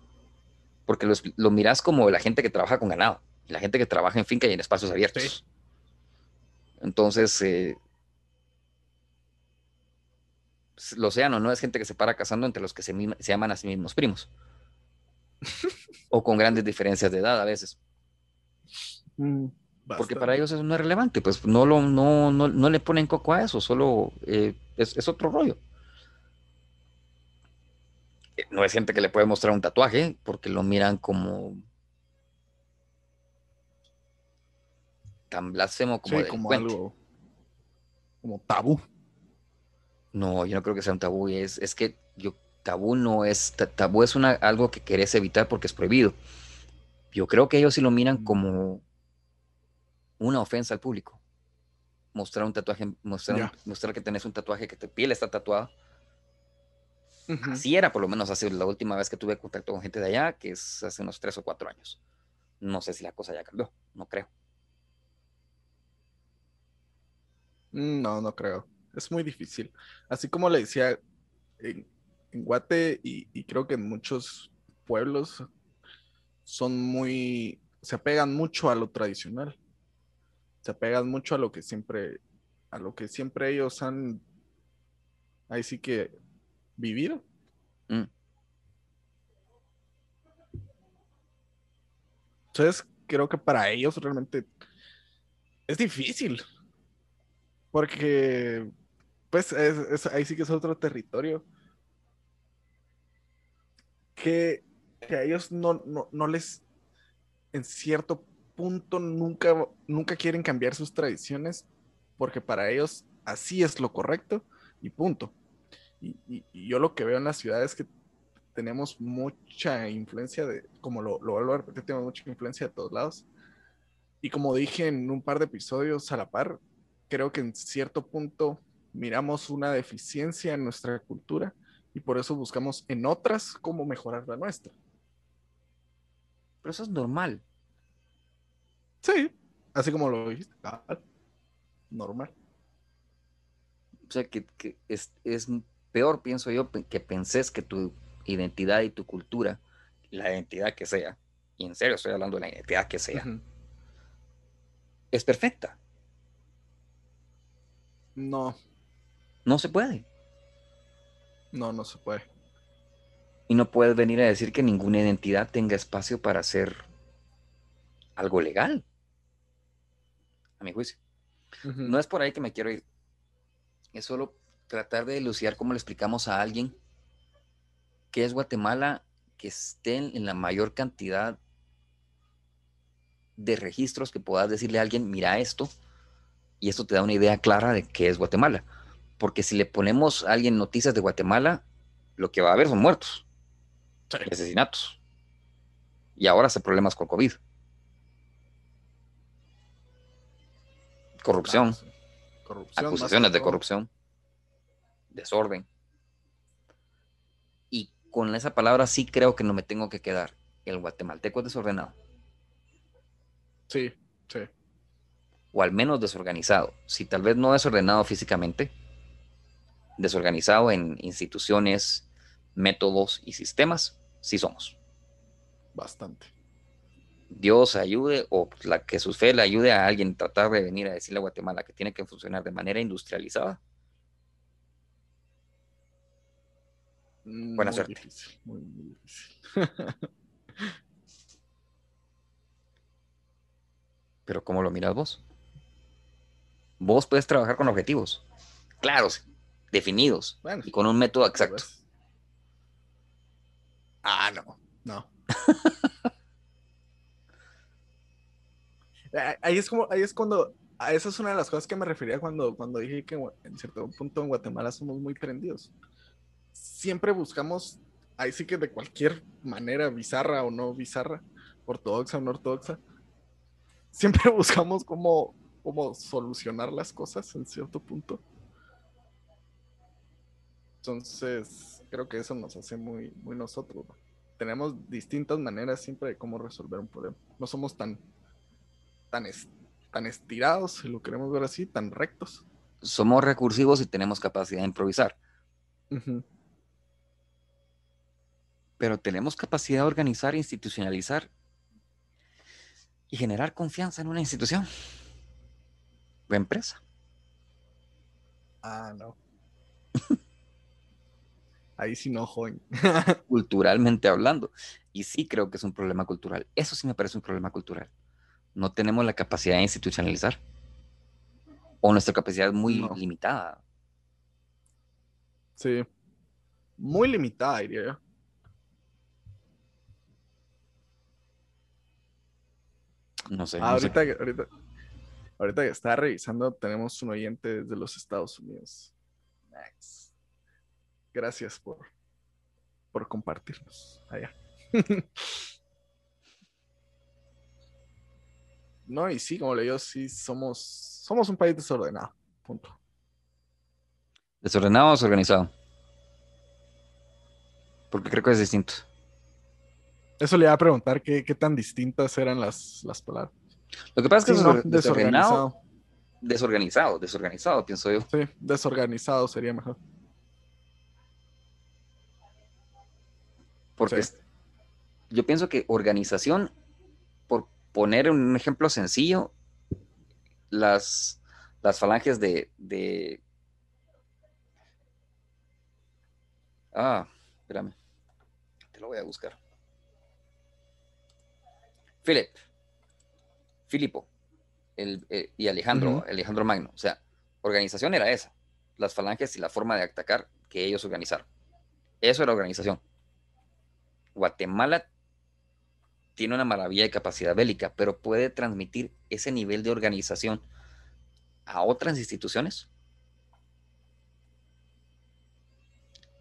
porque lo miras como la gente que trabaja con ganado, la gente que trabaja en finca y en espacios abiertos. Entonces, eh, el océano no es gente que se para casando entre los que se, llaman a sí mismos primos. o con grandes diferencias de edad a veces. Mm, porque para ellos eso no es relevante, pues no, lo, no, no, le ponen coco a eso, solo eh, es, otro rollo. Eh, no es gente que le puede mostrar un tatuaje porque lo miran como tan blasfemo como, como algo como tabú. No, yo no creo que sea un tabú. Es, es que yo, tabú no es, tabú es una, algo que querés evitar porque es prohibido. Yo creo que ellos sí lo miran mm. como una ofensa al público. Mostrar un tatuaje, mostrar, mostrar que tenés un tatuaje, que tu piel está tatuada. Así era, por lo menos hace la última vez que tuve contacto con gente de allá, que es hace unos tres o cuatro años. No sé si la cosa ya cambió, no creo. Mm, no, no creo es muy difícil. Así como le decía, en, Guate y, creo que en muchos pueblos son muy, se apegan mucho a lo tradicional. Se apegan mucho a lo que siempre, a lo que siempre ellos han, ahí sí que vivido. Mm. Entonces, creo que para ellos realmente es difícil. Porque pues ahí sí que es otro territorio. Que, a ellos no, no, les, en cierto punto, nunca, nunca quieren cambiar sus tradiciones, porque para ellos así es lo correcto y punto. Y, yo lo que veo en la ciudad es que tenemos mucha influencia de, como lo, lo vuelvo a repetir, tenemos mucha influencia de todos lados. Y como dije en un par de episodios a la par, creo que en cierto punto miramos una deficiencia en nuestra cultura y por eso buscamos en otras cómo mejorar la nuestra. Pero eso es normal. Sí, así como lo dijiste. normal. O sea, que, es, peor, pienso yo, que pensés que tu identidad y tu cultura, la identidad que sea, y en serio estoy hablando de la identidad que sea, es perfecta. No, no se puede. No, no se puede. Y no puedes venir a decir que ninguna identidad tenga espacio para hacer algo legal. A mi juicio. No es por ahí que me quiero ir. Es solo tratar de elucidar cómo le explicamos a alguien que es Guatemala que estén en la mayor cantidad de registros que puedas decirle a alguien, mira esto, y esto te da una idea clara de qué es Guatemala porque si le ponemos a alguien noticias de Guatemala, lo que va a haber son muertos, asesinatos. Y ahora hace problemas con COVID. Corrupción. acusaciones de corrupción. Desorden. Y con esa palabra sí creo que no me tengo que quedar. El guatemalteco es desordenado. Sí, sí. O al menos desorganizado. Si tal vez no desordenado físicamente, desorganizado en instituciones, métodos y sistemas, sí somos. Bastante. Dios ayude o la que su fe le ayude a alguien tratar de venir a decirle a Guatemala que tiene que funcionar de manera industrializada. Buena suerte. muy, muy difícil. Pero ¿cómo lo miras vos? Vos puedes trabajar con objetivos claros, definidos y con un método exacto. Ah, no, no. ahí es como, ahí es cuando, a esa es una de las cosas que me refería cuando, cuando dije que en cierto punto en Guatemala somos muy prendidos. Siempre buscamos, ahí sí que de cualquier manera, bizarra o no bizarra, ortodoxa o no ortodoxa, siempre buscamos cómo, cómo solucionar las cosas en cierto punto Entonces, creo que eso nos hace muy, muy nosotros. Tenemos distintas maneras siempre de cómo resolver un problema. No somos tan, tan, tan estirados, si lo queremos ver así, tan rectos. Somos recursivos y tenemos capacidad de improvisar. Pero tenemos capacidad de organizar, institucionalizar y generar confianza en una institución o empresa. Ah, no. Ahí sí no, joven. Culturalmente hablando. Y sí creo que es un problema cultural. Eso sí me parece un problema cultural. No tenemos la capacidad de institucionalizar. O nuestra capacidad es muy limitada. Sí. Muy limitada, diría yo. No sé. ahorita, ahorita, ahorita que estaba revisando, tenemos un oyente desde los Estados Unidos. Max. Gracias por, por compartirnos allá. no, y sí, como le digo, sí, somos, somos un país desordenado. Punto. ¿Desordenado o desorganizado? Porque creo que es distinto. Eso le iba a preguntar qué, tan distintas eran las, las palabras. Lo que pasa es que es desorganizado. Desorganizado, desorganizado, pienso yo. Sí, desorganizado sería mejor. Porque yo pienso que organización, por poner un ejemplo sencillo, las, las falanges de, de... Ah, espérame. Te lo voy a buscar. Philip, Filipo el, eh, y Alejandro, Alejandro Magno. O sea, organización era esa, las falanges y la forma de atacar que ellos organizaron. Eso era organización. Guatemala tiene una maravilla de capacidad bélica, pero puede transmitir ese nivel de organización a otras instituciones.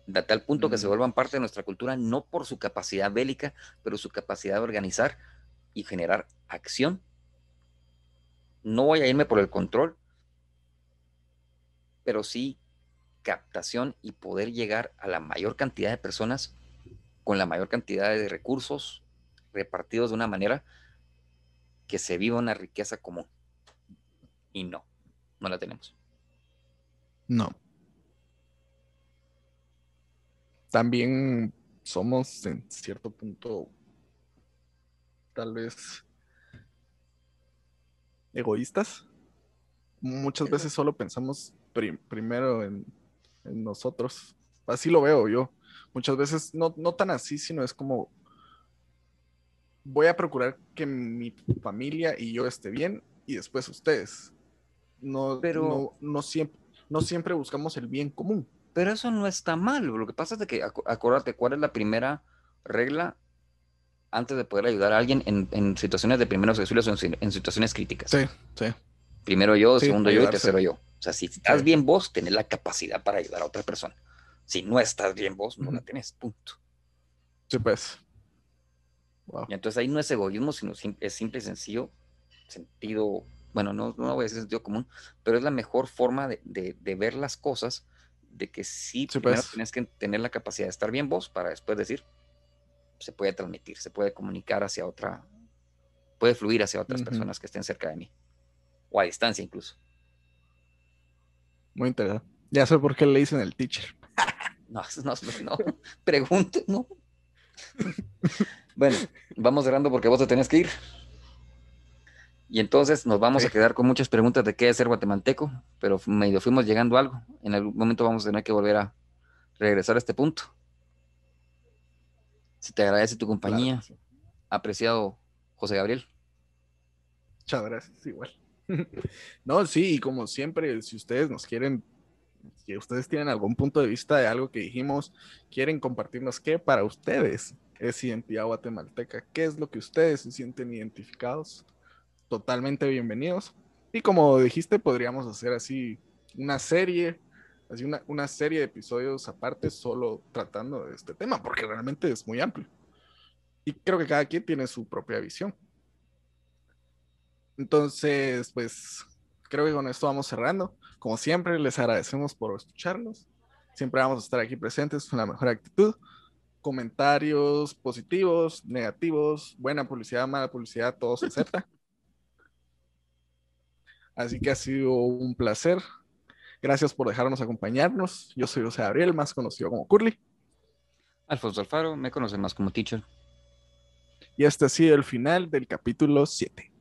De tal punto que se mm. vuelvan parte de nuestra cultura, no por su capacidad bélica, pero su capacidad de organizar y generar acción. No voy a irme por el control, pero sí captación y poder llegar a la mayor cantidad de personas con la mayor cantidad de recursos repartidos de una manera que se viva una riqueza común. Y no, no la tenemos. No. También somos en cierto punto tal vez egoístas. Muchas veces solo pensamos primero en, nosotros. Así lo veo yo. Muchas veces no, no tan así, sino es como voy a procurar que mi familia y yo esté bien y después ustedes. No, Pero... no, siempre, no siempre buscamos el bien común. Pero eso no está mal. Lo que pasa es que, acuérdate, ¿cuál es la primera regla antes de poder ayudar a alguien en, situaciones de primeros auxilios o en, situaciones críticas. Sí, sí. Primero yo, segundo yo y tercero yo. O sea, si estás bien vos, tenés la capacidad para ayudar a otra persona. Si no estás bien vos, no la tenés, punto. Sí, pues. Y entonces ahí no es egoísmo, sino es simple y sencillo sentido, bueno, no, no voy a decir sentido común, pero es la mejor forma de, ver las cosas, de que sí, primero pues. tienes que tener la capacidad de estar bien vos para después decir, se puede transmitir, se puede comunicar hacia otra, puede fluir hacia otras personas que estén cerca de mí, o a distancia incluso. Muy interesante. Ya sé por qué le dicen el teacher. No, no, no, pregunte, no. bueno, vamos cerrando porque vos te tenés que ir. Y entonces nos vamos a quedar con muchas preguntas de qué es ser guatemalteco, pero medio fuimos llegando a algo. En algún momento vamos a tener que volver a regresar a este punto. Se te agradece tu compañía. Apreciado José Gabriel. Muchas gracias, igual. no, sí, y como siempre, si ustedes nos quieren, si ustedes tienen algún punto de vista de algo que dijimos, quieren compartirnos qué para ustedes es identidad guatemalteca, qué es lo que ustedes se sienten identificados, totalmente bienvenidos. Y como dijiste, podríamos hacer así una serie así una, una serie de episodios aparte solo tratando de este tema, porque realmente es muy amplio. Y creo que cada quien tiene su propia visión. Entonces, pues creo que con esto vamos cerrando. Como siempre, les agradecemos por escucharnos. Siempre vamos a estar aquí presentes con la mejor actitud. Comentarios positivos, negativos, buena publicidad, mala publicidad, todo se acepta. Así que ha sido un placer. Gracias por dejarnos acompañarnos. Yo soy José Gabriel, más conocido como Curly. Alfonso Alfaro, me conocen más como Teacher. Y este ha sido el final del capítulo 7.